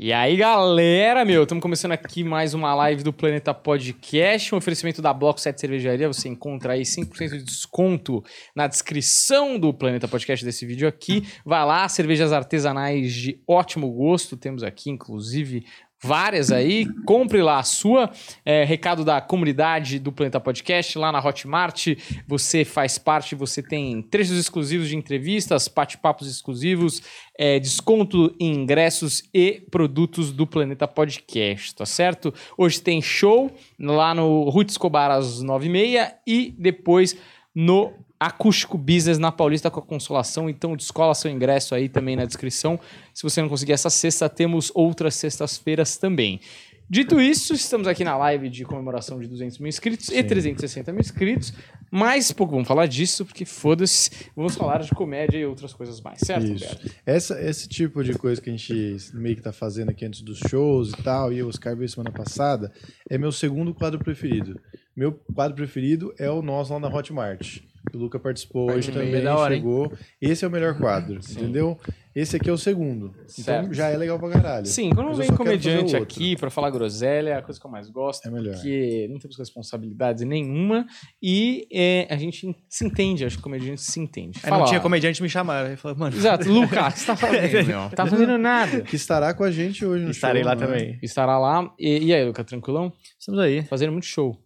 E aí, galera, meu, estamos começando aqui mais uma live do Planeta Podcast, um oferecimento da Bloco 7 Cervejaria. Você encontra aí 5% de desconto na descrição do Planeta Podcast desse vídeo aqui. Vai lá, cervejas artesanais de ótimo gosto. Temos aqui, inclusive, várias aí. Compre lá a sua. É, recado da comunidade do Planeta Podcast, lá na Hotmart. Você faz parte, você tem trechos exclusivos de entrevistas, bate-papos exclusivos, é, desconto em ingressos e produtos do Planeta Podcast, tá certo? Hoje tem show lá no Ruth Escobar às 9h30 e depois no Acústico Business na Paulista com a Consolação. Então, descola seu ingresso aí também na descrição. Se você não conseguir essa sexta, temos outras sextas-feiras também. Dito isso, estamos aqui na live de comemoração de 200 mil inscritos e 360 mil inscritos. Mas pouco vamos falar disso, porque foda-se, vamos falar de comédia e outras coisas mais, certo, Isso. Essa, esse tipo de coisa que a gente meio que tá fazendo aqui antes dos shows e tal, e o Oscar veio semana passada, é meu segundo quadro preferido. Meu quadro preferido é o nosso lá na Hotmart. O Luca participou hoje também, hora, hein? chegou. Esse é o melhor quadro, entendeu? Esse aqui é o segundo. Certo. Então já é legal pra caralho. Sim, quando vem comediante o aqui pra falar groselha, é a coisa que eu mais gosto. É melhor. Porque não temos responsabilidades nenhuma e é, a gente se entende, acho que comediante se entende. Aí não tinha comediante me chamaram. Aí falou, mano, Exato, Luca, o que você tá fazendo, meu? Tá fazendo nada. Que estará com a gente hoje no estarei show, lá né? também. Estará lá. E, e aí, Luca, tranquilão? Estamos aí, Fazendo muito show.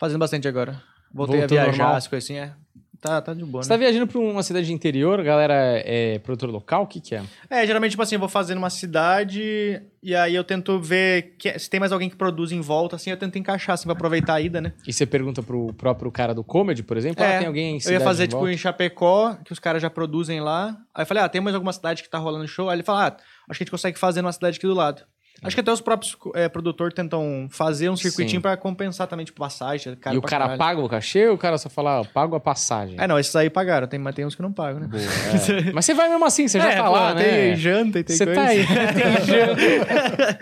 fazendo bastante agora. Voltei Voltou a viajar, normal? as coisas assim, é. Tá, tá de boa, Você né? tá viajando pra uma cidade de interior, a galera é produtor local? O que que é? É, geralmente, tipo assim, eu vou fazer numa cidade e aí eu tento ver que- se tem mais alguém que produz em volta, assim, eu tento encaixar, assim, pra aproveitar a ida, né? E você pergunta pro próprio cara do comedy, por exemplo? ah, É, tem alguém em Eu ia fazer, em tipo, volta? em Chapecó, que os caras já produzem lá. Aí eu falei, ah, tem mais alguma cidade que tá rolando show? Aí ele fala, ah, acho que a gente consegue fazer numa cidade aqui do lado. Acho que até os próprios é, produtores tentam fazer um circuitinho pra compensar também, tipo, passagem. Caro e o cara caralho. paga o cachê ou o cara só fala, ah, pago a passagem? É, não, esses aí pagaram. Tem, mas tem uns que não pagam, né? Boa, é. Mas você vai mesmo assim, você já É, tá pô, lá, né? Tem janta e tem Você coisa. tá aí, tem janta.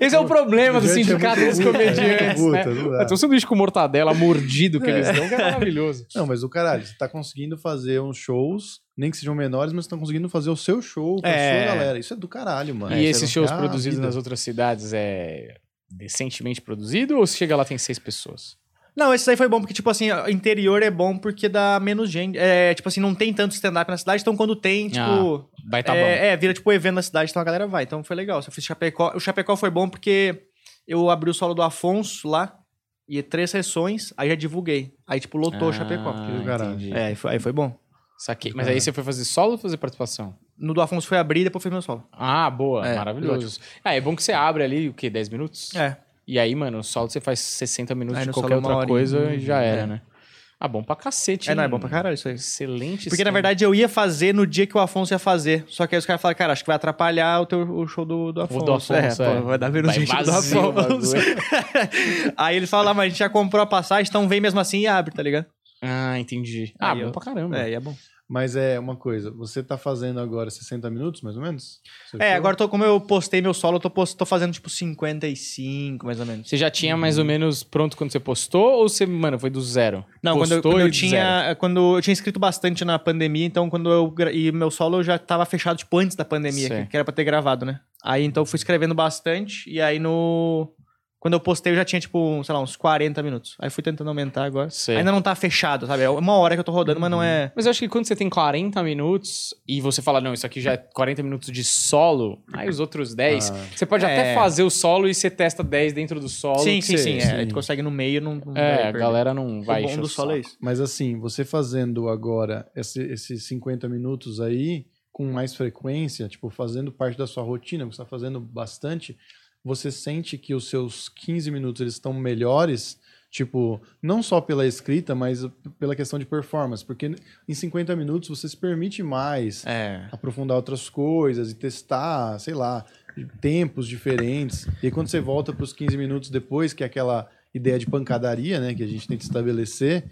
Esse é o problema do é sindicato dos é comediantes, né? Tem um sanduíche com mortadela mordido que eles dão, que é maravilhoso. Não, mas o caralho, você tá conseguindo fazer uns shows, nem que sejam menores, mas tá conseguindo fazer o seu show com a É. sua galera. Isso é do caralho, mano. e Isso esses é shows a produzidos vida. nas outras cidades é decentemente produzido ou se chega lá tem seis pessoas? Não, esse aí foi bom, porque, tipo assim, o interior é bom porque dá menos gente. É, tipo assim, não tem tanto stand-up na cidade, então quando tem, tipo. Vai tá bom. é, é, vira tipo evento na cidade, então a galera vai. Então foi legal. Eu fiz Chapecó. O Chapecó foi bom porque eu abri o solo do Afonso lá, e três sessões, aí já divulguei. Aí, tipo, lotou o Chapecó. Ah, do caralho. entendi. É, aí foi, aí foi bom. Saquei. Mas aí você foi fazer solo ou fazer participação? No do Afonso foi abrir e depois foi meu solo. Ah, boa, É, maravilhoso. Ah, é bom que você abre ali, o quê? 10 minutos? É. E aí, mano, o solo você faz 60 minutos Aí de qualquer uma outra coisa e já era, É. né? Ah, bom pra cacete, É, não, é hein? bom pra caralho isso aí. Excelente Porque, na esquema. verdade, eu ia fazer no dia que o Afonso ia fazer. Só que aí os caras falaram, cara, acho que vai atrapalhar o, teu, o show do, do Afonso. do Afonso, é, é. pô, vai dar menos Vai gente do vazio o Afonso. aí ele fala, mas a gente já comprou a passagem, então vem mesmo assim e abre, tá ligado? Ah, entendi. Ah, Aí bom eu- pra caramba. É, e é bom. Mas é uma coisa, você tá fazendo agora 60 minutos, mais ou menos? Seu É, show? agora tô, como eu postei meu solo, eu tô, post- tô fazendo tipo 55, mais ou menos. Você já tinha mais ou menos pronto quando você postou ou você, mano, foi do zero? Não, quando eu, Postou quando eu do zero? tinha. Quando eu tinha escrito bastante na pandemia, então quando eu. E meu solo já tava fechado, tipo, antes da pandemia, que, que era pra ter gravado, né? Aí então eu fui escrevendo bastante, e aí no. Quando eu postei, eu já tinha, tipo, sei lá, uns 40 minutos. Aí fui tentando aumentar agora. Sei. Ainda não tá fechado, sabe? É uma hora que eu tô rodando, mas não é. Mas eu acho que quando você tem 40 minutos e você fala, não, isso aqui já é 40 minutos de solo, aí os outros 10, Ah. você pode até É. fazer o solo e você testa 10 dentro do solo. sim, sim, sim, É, tu consegue no meio, não. não É, a galera não vai o bom do solo é isso. Mas assim, você fazendo agora esse- esses 50 minutos aí, com mais frequência, tipo, fazendo parte da sua rotina, você está fazendo bastante, você sente que os seus 15 minutos eles estão melhores, tipo, não só pela escrita, mas pela questão de performance, porque em 50 minutos você se permite mais É. aprofundar outras coisas e testar, sei lá, tempos diferentes. E aí, quando você volta para os 15 minutos depois, que é aquela ideia de pancadaria, né, que a gente tenta estabelecer,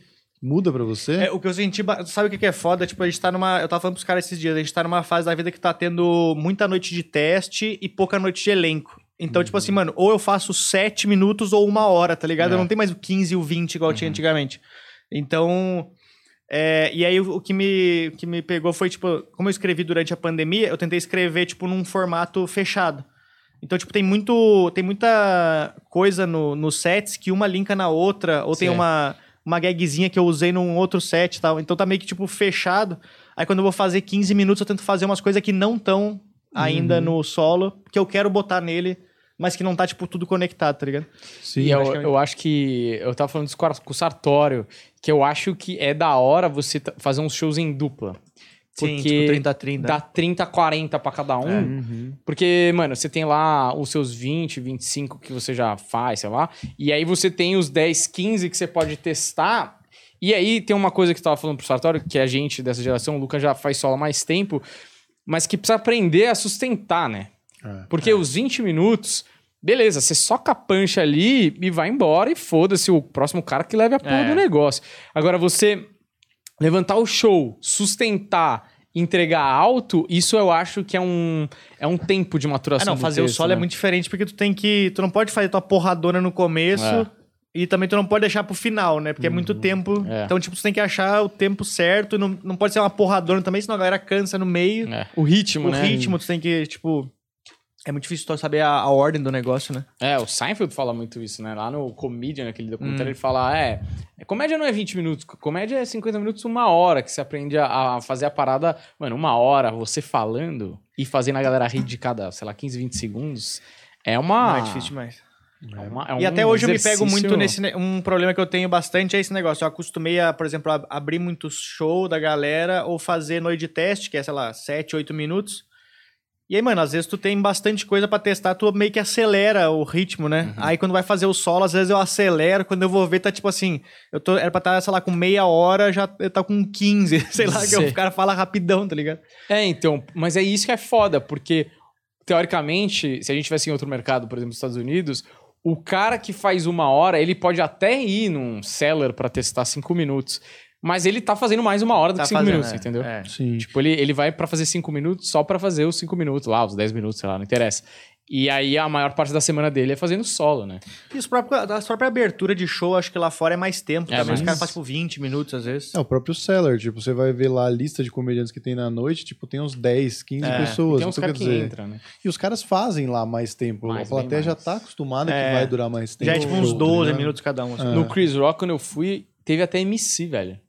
muda para você? É, o que eu senti, sabe o que que é foda? Tipo, a gente tá numa. Eu tava falando pros caras esses dias, a gente tá numa fase da vida que tá tendo muita noite de teste e pouca noite de elenco. Então, tipo assim, mano, ou eu faço sete minutos ou uma hora, tá ligado? É. Eu não tenho mais o 15 e o 20 igual tinha antigamente. Então. é, e aí o, o que me, o que me pegou foi, tipo, como eu escrevi durante a pandemia, eu tentei escrever, tipo, num formato fechado. Então, tipo, tem muito. Tem muita coisa no, no sets que uma linka na outra, ou tem uma, uma gagzinha que eu usei num outro set e tal. Então tá meio que, tipo, fechado. Aí quando eu vou fazer 15 minutos, eu tento fazer umas coisas que não estão ainda Uhum. no solo, que eu quero botar nele, mas que não tá, tipo, tudo conectado, tá ligado? Sim, E eu, acho que é- eu acho que. Eu tava falando disso com o Sartório, que eu acho que é da hora você fazer uns shows em dupla. Sim, Porque tipo, 30 a 30. Dá 30, 40 pra cada um. É. Uhum. Porque, mano, você tem lá os seus 20, 25 que você já faz, sei lá. E aí você tem os 10, 15 que você pode testar. E aí tem uma coisa que eu tava falando pro Sartório, que a gente dessa geração, o Lucas já faz solo há mais tempo, mas que precisa aprender a sustentar, né? É. Porque os 20 minutos, beleza, você soca a pancha ali e vai embora e foda-se o próximo cara que leve a porra É. do negócio. Agora, você levantar o show, sustentar, entregar alto, isso eu acho que é um, é um tempo de Ah, maturação não, do fazer o texto, solo né? é muito diferente, porque tu tem que. Tu não pode fazer tua porradona no começo. É. E também tu não pode deixar pro final, né? Porque é muito tempo. É. Então, tipo, tu tem que achar o tempo certo. e Não, não pode ser uma porradona também, senão a galera cansa no meio. É, O ritmo, o né? ritmo, tu tem que, tipo. É muito difícil saber a, a ordem do negócio, né? É, o Seinfeld fala muito isso, né? Lá no Comedian, naquele documentário, Hum. ele fala, é, comédia não é 20 minutos, comédia é 50 minutos, uma hora, que você aprende a, a fazer a parada, mano, uma hora, você falando e fazendo a galera rir de cada, sei lá, 15, 20 segundos, é uma... Não, é difícil demais. é uma- é e um até hoje eu me pego exercício- muito nesse. ne- Um problema que eu tenho bastante é esse negócio. Eu acostumei a, por exemplo, a abrir muito show da galera ou fazer noite de teste, que é, sei lá, 7, 8 minutos. E aí, mano, às vezes tu tem bastante coisa pra testar, tu meio que acelera o ritmo, né? Uhum. Aí quando vai fazer o solo, às vezes eu acelero, quando eu vou ver, tá tipo assim, eu tô, era pra estar, sei lá, com meia hora, já eu tá com 15, sei lá, que Sei. o cara fala rapidão, tá ligado? É, então, mas é isso que é foda, porque, teoricamente, se a gente tivesse em outro mercado, por exemplo, nos Estados Unidos, o cara que faz uma hora, ele pode até ir num seller pra testar cinco minutos, mas ele tá fazendo mais uma hora do Tá que cinco fazendo, minutos, é. entendeu? É. Sim. Tipo, ele, ele vai pra fazer cinco minutos só pra fazer os cinco minutos lá, os 10 minutos, sei lá, não interessa. E aí a maior parte da semana dele é fazendo solo, né? E os próprios, a própria abertura de show, acho que lá fora é mais tempo É, também. Os mas- caras fazem, tipo, 20 minutos, às vezes. É o próprio seller, tipo, você vai ver lá a lista de comediantes que tem na noite, tipo, tem uns 10, 15 É, pessoas. Tem uns então, caras que dizer, entram, né? E os caras fazem lá mais tempo. Mais, a plateia já tá acostumada É. que vai durar mais tempo. Já é tipo uns show, tá 12 ligado? minutos cada um. assim. É. No Chris Rock, quando eu fui, teve até MC, velho.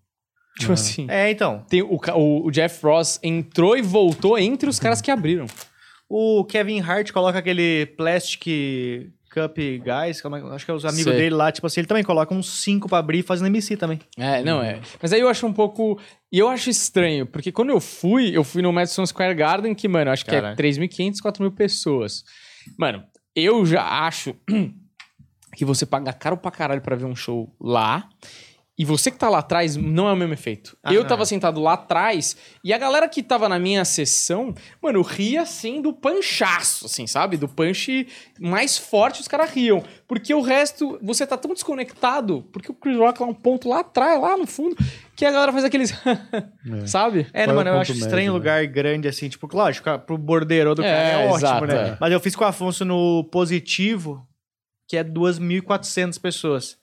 Tipo É. assim. É, então. Tem o, ca- o, o Jeff Ross entrou e voltou entre os caras que abriram. O Kevin Hart coloca aquele Plastic Cup Guys, é- acho que é os amigos Sei. dele lá, tipo assim, ele também coloca uns 5 pra abrir fazendo MC também. É, não é. Mas aí eu acho um pouco. E eu acho estranho, porque quando eu fui, eu fui no Madison Square Garden, que, mano, acho que é Caralho. 3.500, 4.000 pessoas. Mano, eu já acho que você paga caro pra caralho pra ver um show lá. E você que tá lá atrás não é o mesmo efeito. Ah, eu tava é. sentado lá atrás e a galera que tava na minha sessão, mano, ria assim do panchaço, assim, sabe? Do punch mais forte os caras riam. Porque o resto, você tá tão desconectado, porque o Chris Rock é um ponto lá atrás, lá no fundo, que a galera faz aqueles. sabe? É, Qual é mano, eu ponto acho médio, estranho né? lugar grande, assim, tipo, lógico, pro bordeiro do É, cara é, ótimo, exato, né? é. Mas eu fiz com o Afonso no positivo, que é 2.400 pessoas.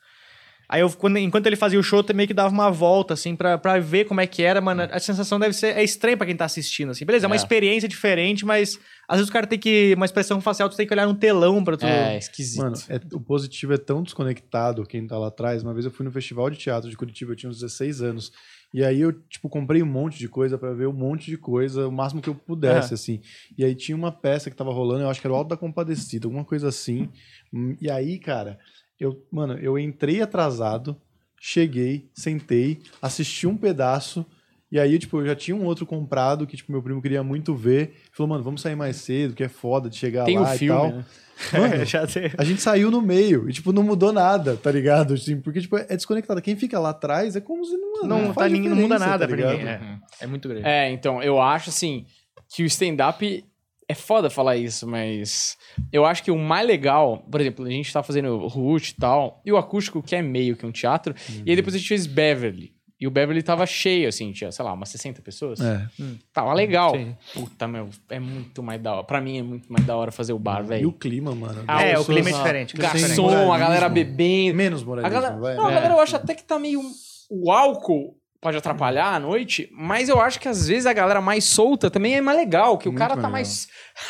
Aí eu, quando- enquanto ele fazia o show, eu meio que dava uma volta, assim, pra, pra ver como é que era, mano. A sensação deve ser. É estranha pra quem tá assistindo, assim. Beleza, é uma É. experiência diferente, mas às vezes o cara tem que. Uma expressão facial, tu tem que olhar no telão pra tu. É, esquisito. Mano, é- o positivo é tão desconectado quem tá lá atrás. Uma vez eu fui no festival de teatro de Curitiba, eu tinha uns 16 anos. E aí eu, tipo, comprei um monte de coisa pra ver um monte de coisa, o máximo que eu pudesse, É. assim. E aí tinha uma peça que tava rolando, eu acho que era o Alto da Compadecida, alguma coisa assim. E aí, cara, eu, mano, eu entrei atrasado, cheguei, sentei, assisti um pedaço. E aí, tipo, eu já tinha um outro comprado que, tipo, meu primo queria muito ver. Falou, mano, vamos sair mais cedo, que é foda de chegar Tem lá e filme, tal. né? Mano, a gente saiu no meio e, tipo, não mudou nada, tá ligado? Assim, porque, tipo, é desconectado. Quem fica lá atrás é como se não, Não, faz tá, ninguém, não muda nada tá pra ligado? ninguém. É, é muito grande. É, então, eu acho assim que o stand-up é foda falar isso, mas eu acho que o mais legal, por exemplo, a gente tá fazendo Root e tal, e o acústico, que é meio que um teatro, e aí depois a gente fez Beverly. E o Beverly tava cheio, assim, tinha, sei lá, umas 60 pessoas. É. Tava legal. Sim. Puta, meu, é muito mais da hora. Pra mim é muito mais da hora fazer o bar, E o velho. clima, mano. Ah, É, o clima é diferente. é. Garçom, a galera bebendo. Menos A moralismo, galera, vai. não, a É. galera eu acho até que tá meio. O álcool pode atrapalhar à noite, mas eu acho que às vezes a galera mais solta também é mais legal, que o Muito cara tá legal. mais.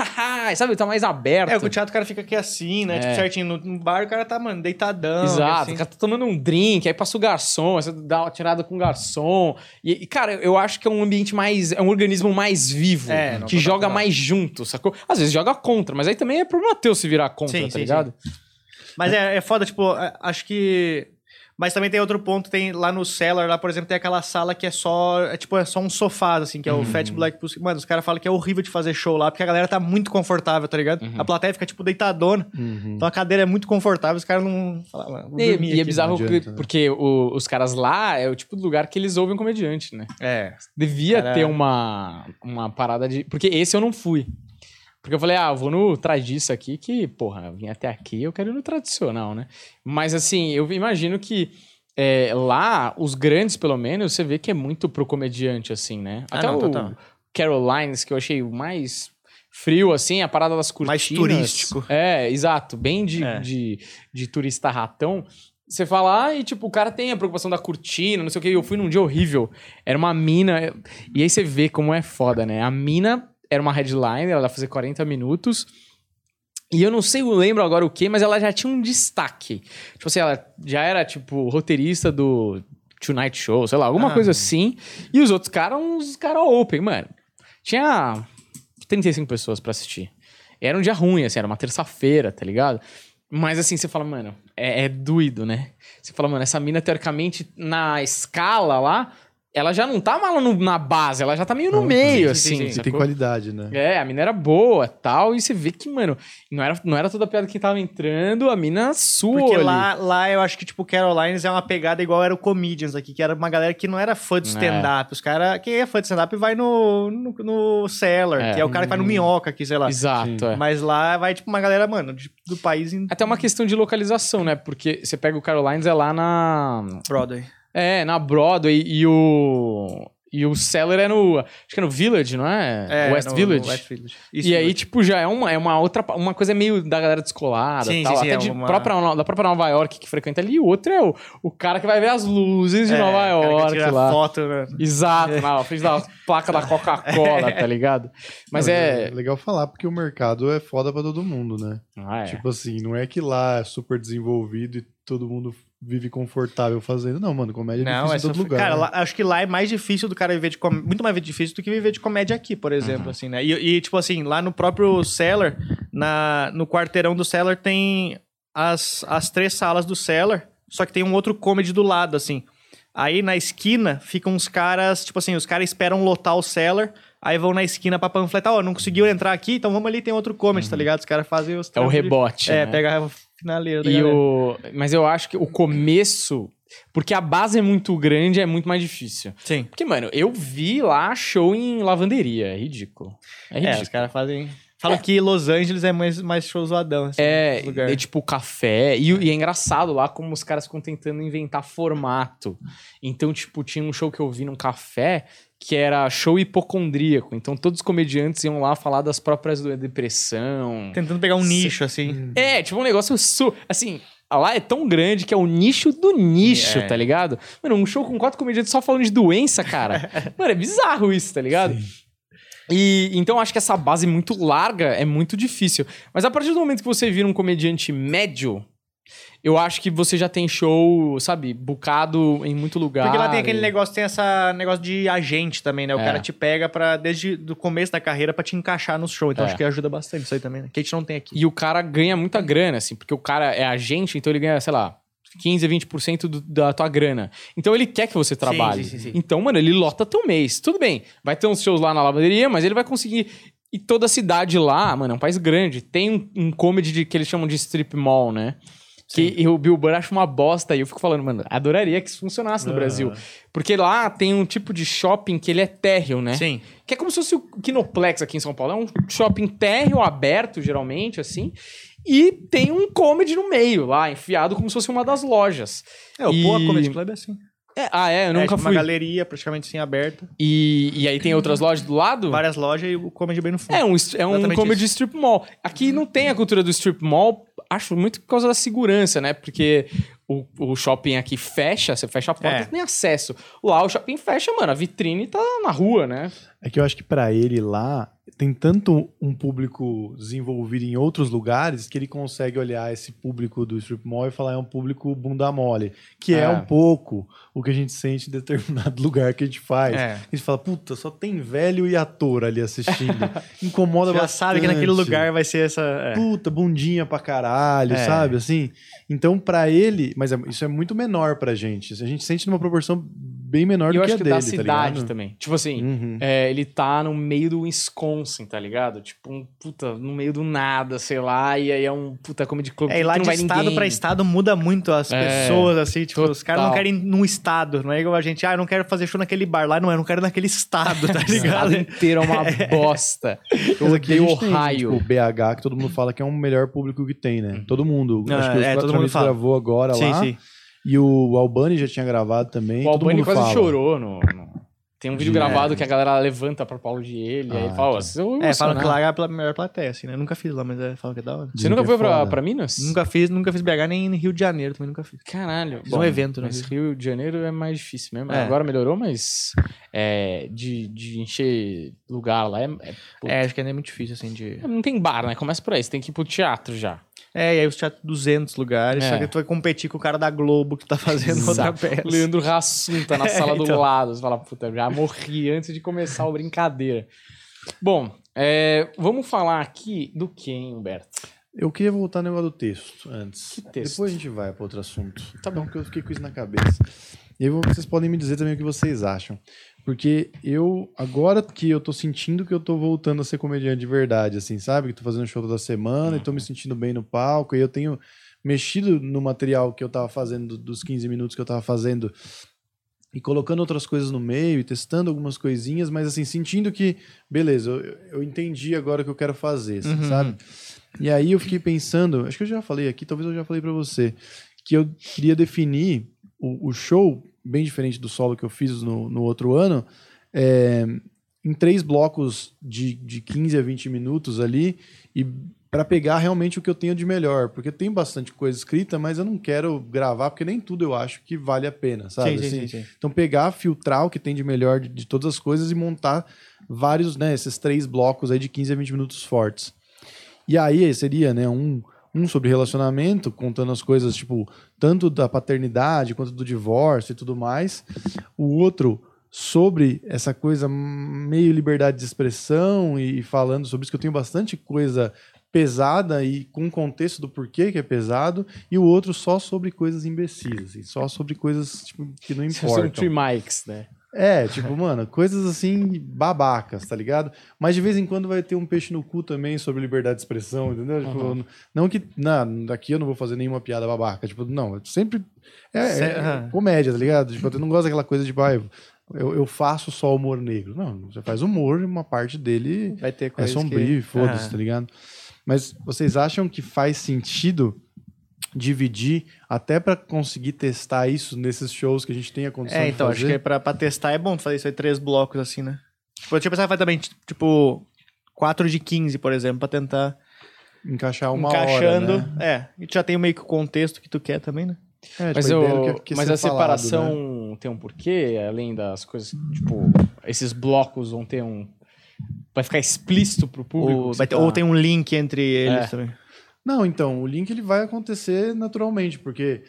sabe, tá mais aberto. É, o teatro o cara fica aqui assim, né? É. Tipo, certinho. No, no bar o cara tá, mano, deitadão. Exato, assim. o cara tá tomando um drink, aí passa o garçom, aí você dá uma tirada com o garçom. E, e, cara, eu acho que é um ambiente mais. É um organismo mais vivo, É, não, que joga mais junto, sacou? Às vezes joga contra, mas aí também é problema teu se virar contra, Sim, tá sim, ligado? Mas é, é foda, tipo, acho que. Mas também tem outro ponto, tem lá no Cellar, lá, por exemplo, tem aquela sala que é só. É tipo, é só um sofá, assim, que é o Fat Black Pussy. Mano, os caras falam que é horrível de fazer show lá, porque a galera tá muito confortável, tá ligado? A plateia fica, tipo, deitadona. Uhum. Então a cadeira é muito confortável, os caras não. Falam, mano, vou E, e é aqui. bizarro não porque, adianta, né? porque o- os caras lá é o tipo de lugar que eles ouvem comediante, né? É. Devia Cara- ter uma, uma parada de. Porque esse eu não fui. Porque eu falei, ah, eu vou no tradiço aqui, que, porra, eu vim até aqui, eu quero ir no tradicional, né? Mas assim, eu imagino que é, lá, os grandes, pelo menos, você vê que é muito pro comediante, assim, né? Ah, Até não, o total. Carolines, que eu achei o mais frio, assim, a parada das cortinas. Mais turístico. É, exato. Bem de, É. de, de turista ratão. Você fala, ah, e tipo, o cara tem a preocupação da cortina, não sei o que. Eu fui num dia horrível. Era uma mina. E aí você vê como é foda, né? A mina era uma headline, ela ia fazer 40 minutos. E eu não sei, eu lembro agora o que, mas ela já tinha um destaque. Tipo assim, ela já era, tipo, roteirista do Tonight Show, sei lá, alguma Ah. coisa assim. E os outros caras, uns caras open, mano. Tinha 35 pessoas pra assistir. Era um dia ruim, assim, era uma terça-feira, tá ligado? Mas assim, você fala, mano, é, é doido, né? Você fala, mano, essa mina, teoricamente, na escala lá, ela já não tá mal no- na base, ela já tá meio no Não, meio, sim, sim, assim. sim. E tem qualidade, né? É, a mina era boa tal, e você vê que, mano, não era, não era toda a piada que tava entrando, a mina suou Porque ali. lá, lá eu acho que, tipo, Carolines é uma pegada igual era o Comedians aqui, que era uma galera que não era fã de É. stand-up. Os caras, quem é fã de stand-up vai no, no, no Cellar, É. que é o cara que vai no Minhoca aqui, sei lá. Exato, é. Mas lá vai, tipo, uma galera, mano, de- do país em Até uma questão de localização, né? Porque você pega o Carolines, é lá na... Broadway. É, na Broadway, e o... E o Cellar é no... Acho que é no Village, não é? West no- no Village. West Village. Isso, e aí, Village. tipo, já é uma, é uma outra... Uma coisa meio da galera descolada Sim, tal. sim, Até é de uma- própria, da própria Nova York que frequenta ali. E o outro é o, o cara que vai ver as luzes de É, Nova que York tira lá. foto, né? Exato, na frente da placa da Coca-Cola, tá ligado? Mas Não, é. legal falar, porque o mercado é foda pra todo mundo, né? Ah, é. Tipo assim, não é que lá é super desenvolvido e todo mundo vive confortável fazendo. Não, mano, comédia é Não, difícil é em todo lugar. Cara, né? lá- acho que lá é mais difícil do cara viver de comédia. Muito mais difícil do que viver de comédia aqui, por exemplo, Uhum. assim, né? E, e, tipo assim, lá no próprio Cellar, na, no quarteirão do Cellar tem as, as três salas do Cellar, só que tem um outro comedy do lado, assim. Aí na esquina ficam uns caras, tipo assim, os caras esperam lotar o Cellar, aí vão na esquina pra panfletar, ó, não conseguiu entrar aqui, então vamos ali, tem outro comedy, tá ligado? Os caras fazem os É o trampos de- rebote. É, né? pega a finaleira da E galera. o... Mas eu acho que o começo. Porque a base é muito grande, é muito mais difícil. Sim. Porque, mano, eu vi lá show em lavanderia. É ridículo. É É, ridículo. os caras fazem... Falam que Los Angeles é mais, mais showzoadão, assim, É, é tipo café. E, e é engraçado lá como os caras ficam tentando inventar formato. Então, tipo, tinha um show que eu vi num café que era show hipocondríaco. Então, todos os comediantes iam lá falar das próprias do- depressão. Tentando pegar um Cê- nicho, assim. É, tipo um negócio su... assim, lá é tão grande que é o nicho do nicho, É. tá ligado? Mano, um show com quatro comediantes só falando de doença, cara. Mano, é bizarro isso, tá ligado? E então acho que essa base muito larga é muito difícil. Mas a partir do momento que você vira um comediante médio, eu acho que você já tem show, sabe, bucado em muito lugar. Porque lá tem aquele e- negócio, tem essa negócio de agente também, né? O É. cara te pega para desde o começo da carreira pra te encaixar nos shows. Então É. acho que ajuda bastante isso aí também, né? Que a gente não tem aqui. E o cara ganha muita grana, assim, porque o cara é agente, então ele ganha, sei lá, 15, 20% do, da tua grana. Então ele quer que você trabalhe. sim, sim, sim. Então, mano, ele lota teu mês. Tudo bem, vai ter uns shows lá na lavanderia, mas ele vai conseguir. E toda a cidade lá, mano, é um país grande. Tem um, um comedy de- que eles chamam de strip mall, né? Que e o Bill Burr acha uma bosta. E eu fico falando, mano, adoraria que isso funcionasse no Ah. Brasil. Porque lá tem um tipo de shopping que ele é térreo, né? Sim. Que é como se fosse o Kinoplex aqui em São Paulo. É um shopping térreo aberto, geralmente, assim. E tem um comedy no meio lá, enfiado como se fosse uma das lojas. É, o E- Poa Comedy Club é assim. É, ah, é? Eu é, nunca tipo fui. uma galeria praticamente assim aberta. E, e aí tem outras lojas do lado? Várias lojas e o comedy bem no fundo. É um, é um comedy isso. strip mall. Aqui não tem a cultura do strip mall, acho muito por causa da segurança, né? Porque o, o shopping aqui fecha, você fecha a porta, É. não tem acesso. Lá o shopping fecha, mano, a vitrine tá na rua, né? É que eu acho que pra ele lá tem tanto um público desenvolvido em outros lugares que ele consegue olhar esse público do strip mall e falar é um público bunda mole, que é, É. um pouco o que a gente sente em determinado lugar que a gente faz. É. A gente fala, puta, só tem velho e ator ali assistindo. Incomoda Já bastante. sabe que naquele lugar vai ser essa. é. Puta, bundinha pra caralho, É. sabe? Assim. Então, pra ele, mas é- isso é muito menor pra gente. A gente sente numa proporção bem menor E do eu que acho a que dele, da tá cidade ligado? também. Tipo assim, Uhum. é, ele tá no meio do Wisconsin, tá ligado? Tipo, um puta, no meio do nada, sei lá, e aí é um puta comedy club É, e lá não de vai estado ninguém. pra estado muda muito as É, pessoas, assim, tipo, os caras não total. querem ir num estado, não é igual a gente, ah, eu não quero fazer show naquele bar lá, não, eu não quero naquele estado, tá O estado ligado? inteiro é uma bosta. Eu odeio tem, Ohio. tipo, BH, que todo mundo fala que é o melhor público que tem, né? Todo mundo. Ah, acho que os é, todo quatro mundo fala. gravou agora sim, lá. sim. E o Albani já tinha gravado também. O Albani quase fala. chorou no, no- Tem um vídeo De- gravado é. que a galera levanta pra Paulo de ele, e aí Ah, fala, ó, tá. vocês vão É, falam que lá é a melhor plateia, assim, né? Nunca fiz lá, mas é, falam que é da hora. Você nunca foi pra, pra Minas? Nunca fiz, nunca fiz BH, nem em Rio de Janeiro também nunca fiz. Caralho. Fiz um evento, né? Mas Rio de Janeiro é mais difícil mesmo. É. Agora melhorou, mas é, de, de encher lugar lá é, é-. É, acho que ainda é muito difícil, assim, de... Não tem bar, né? Começa por aí, você tem que ir pro teatro já. É, e aí os teatros 200 lugares, É. só que tu vai competir com o cara da Globo que tá fazendo outra Exato. peça. O Leandro Hassum tá na É, sala do então. lado. Você fala, puta, já morri antes de começar a brincadeira. Bom, é, vamos falar aqui do que, hein, Humberto? Eu queria voltar no negócio do texto antes. Que texto? Depois a gente vai para outro assunto. Tá bom. Porque eu fiquei com isso na cabeça. E aí vocês podem me dizer também o que vocês acham. Porque eu, agora que eu tô sentindo que eu tô voltando a ser comediante de verdade, assim, sabe? Que tô fazendo show toda semana e tô me sentindo bem no palco. E eu tenho mexido no material que eu tava fazendo, dos 15 minutos que eu tava fazendo, e colocando outras coisas no meio e testando algumas coisinhas, mas assim, sentindo que, beleza, eu, eu entendi agora o que eu quero fazer, assim, Uhum. sabe? E aí eu fiquei pensando, acho que eu já falei aqui, talvez eu já falei pra você, que eu queria definir o, o show, bem diferente do solo que eu fiz no, no outro ano, é, em três blocos de, de 15 a 20 minutos ali, e para pegar realmente o que eu tenho de melhor, porque tem bastante coisa escrita, mas eu não quero gravar, porque nem tudo eu acho que vale a pena, sabe? Sim, sim, Assim, sim, sim. então pegar, filtrar o que tem de melhor de, de todas as coisas e montar vários, né, esses três blocos aí de 15 a 20 minutos fortes. E aí seria, né, um, um sobre relacionamento, contando as coisas, tipo, tanto da paternidade quanto do divórcio e tudo mais. O outro sobre essa coisa meio liberdade de expressão e falando sobre isso, que eu tenho bastante coisa pesada e com contexto do porquê que é pesado, e o outro só sobre coisas imbecis, assim, só sobre coisas tipo, que não São importam. Three Mics, né? É, tipo, mano, coisas assim babacas, tá ligado? Mas de vez em quando vai ter um peixe no cu também sobre liberdade de expressão, entendeu? Tipo, Uhum. não que, não, daqui eu não vou fazer nenhuma piada babaca, tipo, não, sempre é, é comédia, tá ligado? Tipo, eu não gosto daquela coisa de, tipo, ah, eu, eu, faço só humor negro. Não, você faz humor, uma parte dele Vai ter é sombrio, e foda-se, Ah. tá ligado? Mas vocês acham que faz sentido dividir até pra conseguir testar isso nesses shows que a gente tem a condição É, de então, fazer? acho que pra, pra testar é bom tu fazer isso aí, três blocos assim, né? Tipo, eu tinha pensado em fazer também, tipo, 4 de 15, por exemplo, pra tentar encaixar uma encaixando. hora, né? É, e tu já tem meio que o contexto que tu quer também, né? É, Mas, tipo, a ideia eu, do que- que mas a falado, separação né? tem um porquê, além das coisas, tipo, esses blocos vão ter um. Vai ficar explícito pro público. Ou, ter- tá- ou tem um link entre eles É. também. Não, então, o link ele vai acontecer naturalmente, porque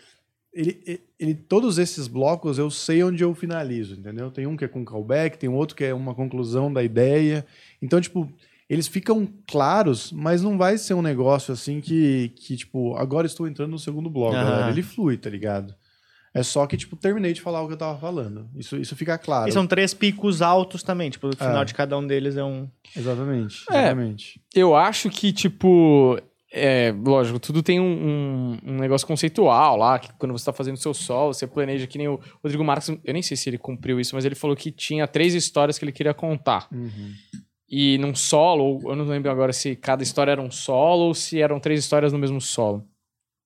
ele, ele- ele- todos esses blocos eu sei onde eu finalizo, entendeu? Tem um que é com callback, tem outro que é uma conclusão da ideia. Então, tipo, eles ficam claros, mas não vai ser um negócio assim que, que tipo, agora estou entrando no segundo bloco, galera. Ele flui, tá ligado? É só que, tipo, terminei de falar o que eu tava falando. Isso, isso fica claro. E são três picos altos também, tipo, o final É. de cada um deles é um... Exatamente, É. exatamente. Eu acho que, tipo. É, lógico, tudo tem um, um- um negócio conceitual lá, que quando você tá fazendo seu solo, você planeja que nem o Rodrigo Marques, eu nem sei se ele cumpriu isso, mas ele falou que tinha três histórias que ele queria contar. Uhum. E num solo, eu não lembro agora se cada história era um solo ou se eram três histórias no mesmo solo.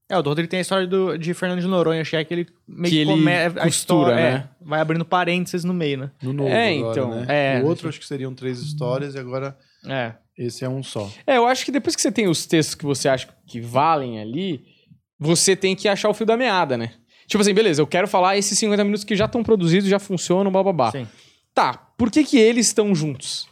É, o do Rodrigo tem a história do, de Fernando de Noronha, achei que ele meio Que que, ele come- a costura, história, né? é, vai abrindo parênteses no meio, né? No novo É, agora, então, né? é. O outro acho que seriam três histórias e agora É. esse é um só. É, eu acho que depois que você tem os textos que você acha que valem ali, você tem que achar o fio da meada, né? Tipo assim, beleza, eu quero falar esses 50 minutos que já estão produzidos, já funcionam, bababá. Sim. Tá, por que que eles estão juntos?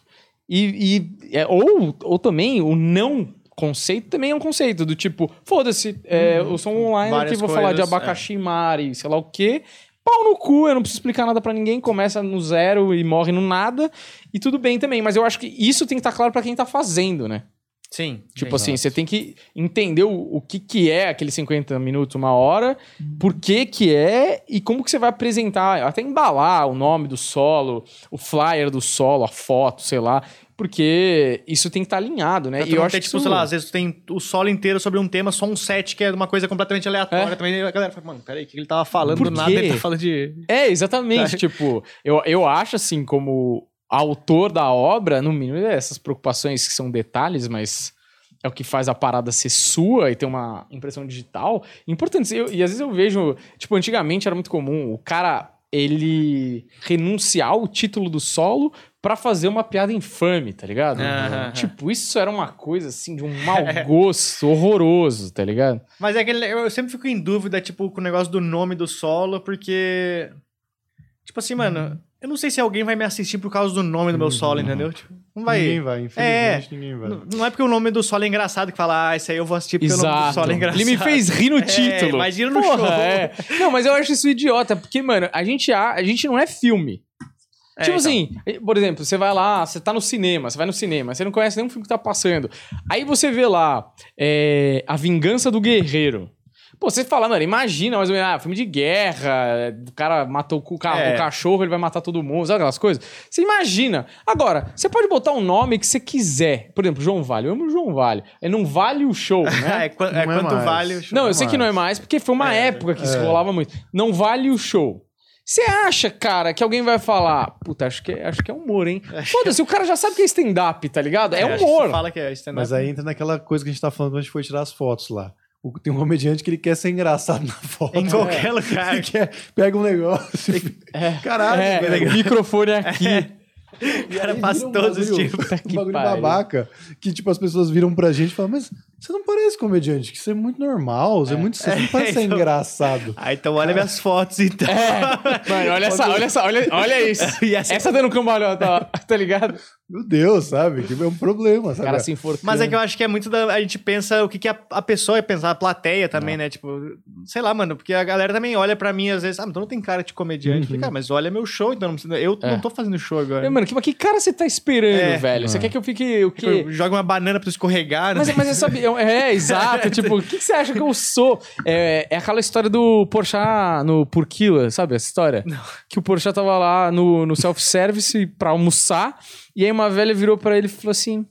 E, e- é, ou, ou também o não conceito também é um conceito do tipo, foda-se, é, eu sou um online que vou falar de coisas, abacaxi mari, sei lá o quê. Pau no cu, eu não preciso explicar nada pra ninguém, começa no zero e morre no nada, e tudo bem também, mas eu acho que isso tem que estar claro pra quem tá fazendo, né? Sim. Tipo sim. assim, você tem que entender o, o que que é aqueles 50 minutos, uma hora, por que que é e como que você vai apresentar, até embalar o nome do solo, o flyer do solo, a foto, sei lá, porque isso tem que estar alinhado, né? Pra tu E eu acho ter, que tipo, sei lá, às vezes tu tem o solo inteiro sobre um tema, só um set que é uma coisa completamente aleatória É. também. A galera fala, mano, peraí, o que ele tava falando Por do nada? Ele tá falando de. É, exatamente. Tá. tipo, eu, eu acho assim, como autor da obra, no mínimo, é essas preocupações que são detalhes, mas é o que faz a parada ser sua e ter uma impressão digital. Importante. Eu, e às vezes eu vejo, tipo, antigamente era muito comum o cara ele renunciar o título do solo pra fazer uma piada infame, tá ligado? Aham. Tipo, isso era uma coisa assim de um mau gosto horroroso, tá ligado? Mas é aquele. Eu sempre fico em dúvida, tipo, com o negócio do nome do solo, porque. Tipo assim, mano, eu não sei se alguém vai me assistir por causa do nome do meu solo, entendeu? Tipo, não vai. Ninguém vai, infelizmente ninguém vai. Não é porque o nome do solo é engraçado que fala, ah, esse aí eu vou assistir porque o nome do Exato. solo é engraçado. Ele me fez rir no É, título. imagina no Porra, show. é. Não, mas eu acho isso idiota, porque, mano, a gente, a, a gente não é filme. É, tipo então. assim, por exemplo, você vai lá, você tá no cinema, você vai no cinema, você não conhece nenhum filme que tá passando. Aí você vê lá é, A Vingança do Guerreiro. Pô, você fala, mano, imagina, mais ou menos, ah, filme de guerra, o cara matou o, ca- É. o cachorro, ele vai matar todo mundo, sabe aquelas coisas? Você imagina. Agora, você pode botar um nome que você quiser. Por exemplo, João Vale. Eu amo o João Vale. É não vale o show, né? é, é Não é quanto mais. vale o show. Não, eu sei mais. que não é mais, porque foi uma É, época que isso é. rolava muito. Não vale o show. Você acha, cara, que alguém vai falar, puta, acho que, é- acho que é humor, hein? Foda-se, o cara já sabe que é stand-up, tá ligado? É, acho que humor. fala que é stand-up. Mas aí entra naquela coisa que a gente tá falando quando a gente foi tirar as fotos lá. O- Tem um comediante que ele quer ser engraçado na foto. Em qualquer lugar. Ele quer, pega um negócio. Caralho, É, velho. o microfone aqui. O cara faz um todos os tipos. Um bagulho babaca. Que, tipo, as pessoas viram pra gente e falam, mas você não parece comediante, que você é muito normal, você é muito. Você não parece ser então- engraçado. Ah, então olha minhas fotos, então. É, mano, olha essa, olha essa, olha, olha isso. Essa- Essa dando cambalhota, ó, tá ligado? Meu Deus, sabe? Que é um problema, O sabe? cara se enforcando. Mas é que eu acho que é muito da. A gente pensa o que, que a, a pessoa ia pensar, a plateia também, né? Tipo, sei lá, mano, porque a galera também olha pra mim às vezes, ah, então não tem cara de comediante. Eu falei, cara, mas olha meu show, então não precisa- eu É. não tô fazendo show agora. É, Mano, que, mas que cara você tá esperando, É. velho? Você É. quer que eu fique o quê? Tipo, Joga uma banana pra tu escorregar, né? Mas, mas você sabe, é, é, exato, tipo, o que, que você acha que eu sou? É, é aquela história do Porchat no Porquila, sabe essa história? Que o Porchat tava lá no, no self-service pra almoçar, e aí uma velha virou pra ele e falou assim...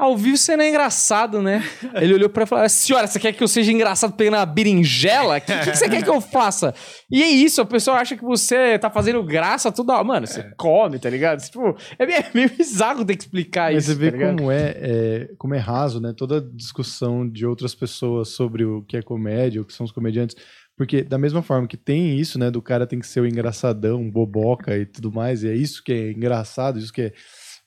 Ao vivo você não é engraçado, né? Ele olhou pra ela e falou: Senhora, você quer que eu seja engraçado pegando uma berinjela? O que, que, que você quer que eu faça? E é isso, a pessoa acha que você tá fazendo graça toda hora. Mano, você come, tá ligado? Tipo, é meio, é meio bizarro ter que explicar Mas isso. você vê tá como é, é- como é raso, né? Toda discussão de outras pessoas sobre o que é comédia, o que são os comediantes. Porque da mesma forma que tem isso, né? Do cara tem que ser o engraçadão, boboca e tudo mais, e é isso que é engraçado, isso que é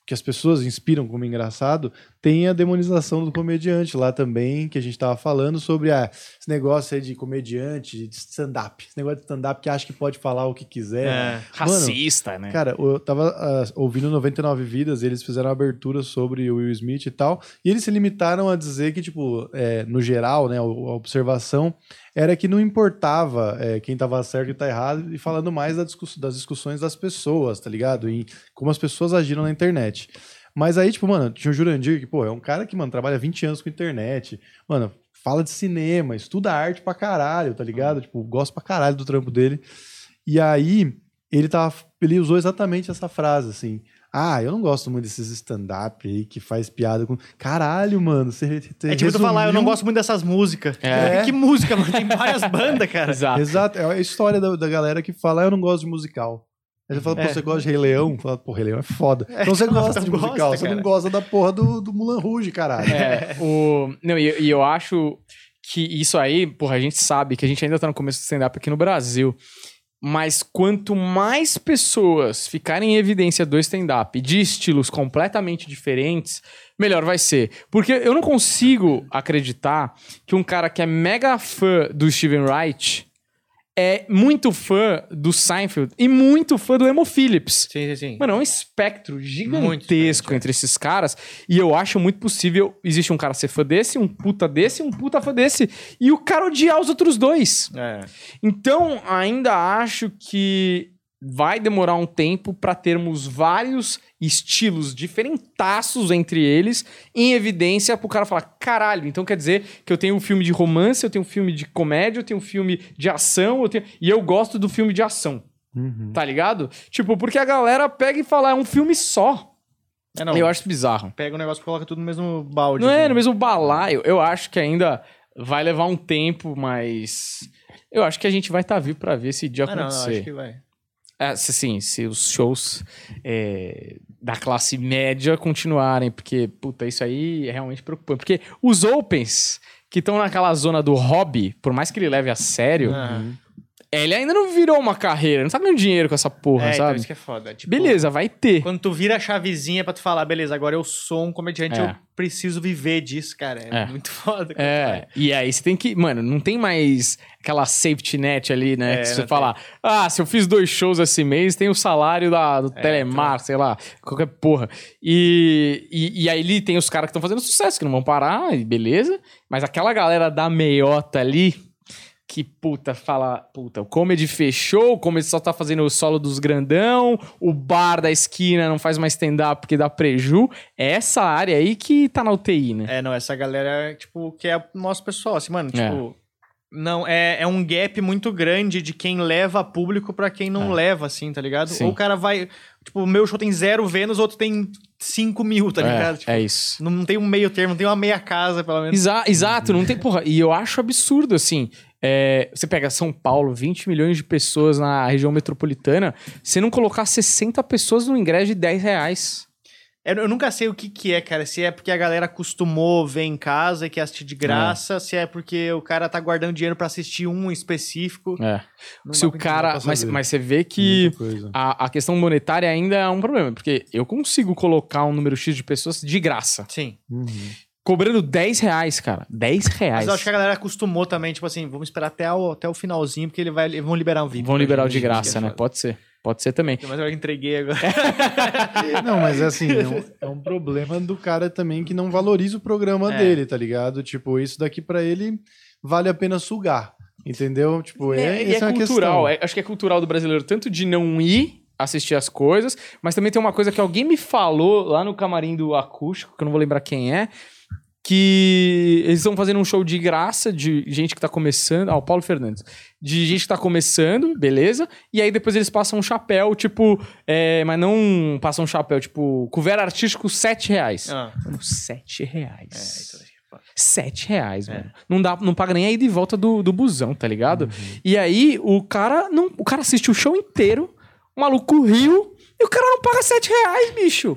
que as pessoas inspiram como engraçado, tem a demonização do comediante lá também, que a gente tava falando sobre ah, esse negócio aí de comediante, de stand-up. Esse negócio de stand-up que acha que pode falar o que quiser. É. Racista, né? Cara, eu tava ah, ouvindo 99 Vidas, eles fizeram uma abertura sobre o Will Smith e tal, e eles se limitaram a dizer que, tipo, é, no geral, né, a observação era que não importava é, quem tava certo e tá errado, e falando mais da discuss- das discussões das pessoas, tá ligado? E como as pessoas agiram na internet. Mas aí, tipo, mano, tinha o Jurandir, que, pô, é um cara que, mano, trabalha 20 anos com internet, mano, fala de cinema, estuda arte pra caralho, tá ligado? Tipo, gosta pra caralho do trampo dele. E aí, ele tava. Ele usou exatamente essa frase, assim. Ah, eu não gosto muito desses stand-up aí que faz piada com. Caralho, mano. Você, você É tipo tu falar, eu não gosto muito dessas músicas. É. Que música, mano? Tem várias bandas, cara. Exato. Exato, é a história da, da galera que fala, ah, eu não gosto de musical. Você fala, pô, É. você gosta de Rei Leão? Fala, pô, Rei Leão é foda. Então você gosta de gosta, musical, você cara. não gosta da porra do, do Mulan Rouge, caralho. É, o... Não, e, e eu acho que isso aí, porra, a gente sabe que a gente ainda tá no começo do stand-up aqui no Brasil. Mas quanto mais pessoas ficarem em evidência do stand-up de estilos completamente diferentes, melhor vai ser. Porque eu não consigo acreditar que um cara que é mega fã do Steven Wright é muito fã do Seinfeld e muito fã do Emo Phillips. Sim, sim, sim. Mano, é um espectro gigantesco diferente, é. entre esses caras. E eu acho muito possível existe um cara ser fã desse, um puta desse, um puta fã desse. E o cara odiar os outros dois. É. Então, ainda acho que vai demorar um tempo para termos vários estilos diferentaços entre eles em evidência pro cara falar, caralho, então quer dizer que eu tenho um filme de romance, eu tenho um filme de comédia, eu tenho um filme de ação, eu tenho... e eu gosto do filme de ação, Uhum. tá ligado? Tipo, porque a galera pega e fala, é um filme só. É, não. Eu acho bizarro. Pega o negócio e coloca tudo no mesmo balde. Não é assim. no mesmo balaio. Eu acho que ainda vai levar um tempo, mas eu acho que a gente vai estar vivo pra ver esse dia Ah, não, não, acontecer. acho que vai. É, se, os shows é, da classe média continuarem, porque, puta, isso aí é realmente preocupante. Porque os Opens, que estão naquela zona do hobby, por mais que ele leve a sério, Ah. Ele ainda não virou uma carreira, não tá ganhando dinheiro com essa porra, é, então sabe? isso que é foda. Tipo, Beleza, vai ter. Quando tu vira a chavezinha pra tu falar, beleza, agora eu sou um comediante, É. eu preciso viver disso, cara. É, É. muito foda. É, e aí você tem que. Mano, não tem mais aquela safety net ali, né? É, que você não fala, ah, se eu fiz dois shows esse mês, tem o salário da, do É, Telemar, sei lá, qualquer porra. E, e, e aí ali tem os caras que estão fazendo sucesso, que não vão parar, e beleza. Mas aquela galera da meiota ali. Que puta, fala, puta, o comedy fechou, o comedy só tá fazendo o solo dos grandão, o bar da esquina não faz mais stand-up porque dá preju. É essa área aí que tá na UTI, né? É, não, essa galera, tipo, que é o nosso pessoal, assim, mano, É. tipo... Não, é, é um gap muito grande de quem leva público pra quem não É. leva, assim, tá ligado? Sim. Ou o cara vai... Tipo, o meu show tem zero Vênus, outro tem 5 mil, tá ligado? é, Tipo, é isso. Não tem um meio termo, não tem uma meia casa, pelo menos. Exa- exato, não tem porra. E eu acho absurdo, assim. É, você pega São Paulo, 20 milhões de pessoas na região metropolitana, você não colocar 60 pessoas no ingresso de 10 reais. Eu, eu nunca sei o que que é, cara. Se é porque a galera acostumou ver em casa e quer assistir de graça, se é porque o cara tá guardando dinheiro pra assistir um específico. É. Se o cara. Mas, mas você vê que a, a questão monetária ainda é um problema, porque eu consigo colocar um número X de pessoas de graça. Sim. Uhum. Cobrando 10 reais, cara. 10 reais. Mas eu acho que a galera acostumou também, tipo assim, vamos esperar até o, até o finalzinho, porque ele vai, eles vão liberar o VIP. Vão liberar o gente, de graça, é né? foda. Pode ser. Pode ser também. Mas eu entreguei agora. Não, mas é assim, é um, é um problema do cara também que não valoriza o programa É. dele, tá ligado? Tipo, isso daqui pra ele vale a pena sugar. Entendeu? Tipo, é, É, é uma cultural. questão. é- acho que é cultural do brasileiro, tanto de não ir assistir as coisas, mas também tem uma coisa que alguém me falou lá no camarim do acústico, que eu não vou lembrar quem é, que eles estão fazendo um show de graça de gente que tá começando. Ah, o Paulo Fernandes. De gente que tá começando, beleza? E aí depois eles passam um chapéu, tipo. é, mas não passam um chapéu, tipo, couvert artístico, 7 reais. Ah, Mano, 7 reais. é, então, é foda. 7 reais, É. mano. Não, dá, não paga nem a ida e volta do, do busão, tá ligado? E aí, o cara não. O cara assiste o show inteiro, o maluco riu, e o cara não paga 7 reais, bicho.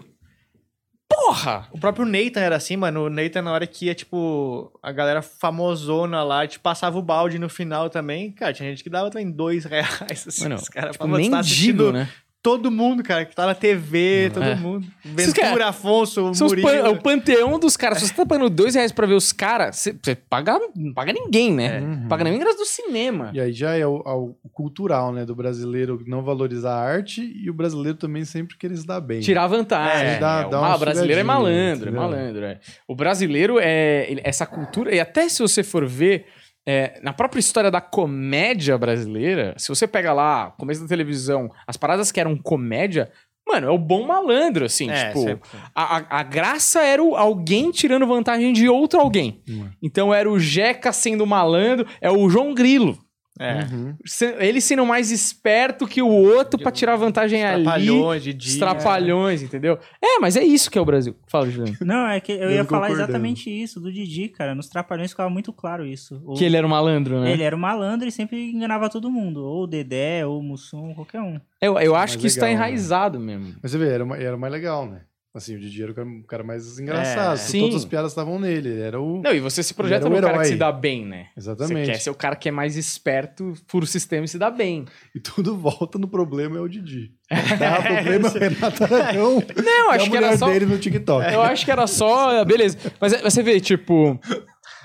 Porra! O próprio Nathan era assim, mano. O Nathan, na hora que ia, tipo, a galera famosona lá, te passava o balde no final também. Cara, tinha gente que dava também dois reais. Assim, Mano, os caras tipo, falavam, "Você tá mendigo, né? Todo mundo, cara, que tá na TV, todo É. mundo. Vocês Ventura, querem- Afonso, Murilo. pan- é o panteão dos caras. Se você tá pagando 2 reais pra ver os caras, você, você paga, não paga ninguém, né? Uhum. Paga nem ingresso do cinema. E aí já é o, o cultural, né? Do brasileiro não valorizar a arte e o brasileiro também sempre querer se dar bem. Tirar vantagem. É, dá- É, dá o uma ma- brasileiro é malandro, é entendeu? malandro. é. O brasileiro é essa cultura, e até se você for ver é, na própria história da comédia brasileira, se você pega lá, começo da televisão, as paradas que eram comédia, mano, é o bom malandro, assim, É, tipo. a- a graça era o, alguém tirando vantagem de outro alguém. Hum. Então era o Jeca sendo malandro, é o João Grilo. É. Uhum. Ele sendo mais esperto que o outro pra tirar vantagem ali. Trapalhões de dia. Os trapalhões, entendeu? É, mas é isso que é o Brasil. Fala, Juliano. Não, é que eu Eu ia falar exatamente isso, do Didi, cara. Nos Trapalhões ficava muito claro isso. O- Que ele era um malandro, né? ele era um malandro e sempre enganava todo mundo. Ou o Dedé, ou o Mussum, qualquer um. Eu, eu acho Mais que isso tá legal, né? enraizado mesmo. Mas você vê, era, mais legal, né? Assim, o Didi era o cara, o cara mais engraçado. É, sim. Todas as piadas estavam nele. Ele era o. Não, e você se projeta no o cara que se dá bem, né? Exatamente. Você quer ser o cara que é mais esperto, fura o sistema e se dá bem. E tudo volta no problema é o Didi. Dá problema é o Renato Aragão. Não, e acho que era só... dele no TikTok. Eu acho que era só... Beleza. Mas é- você vê, tipo...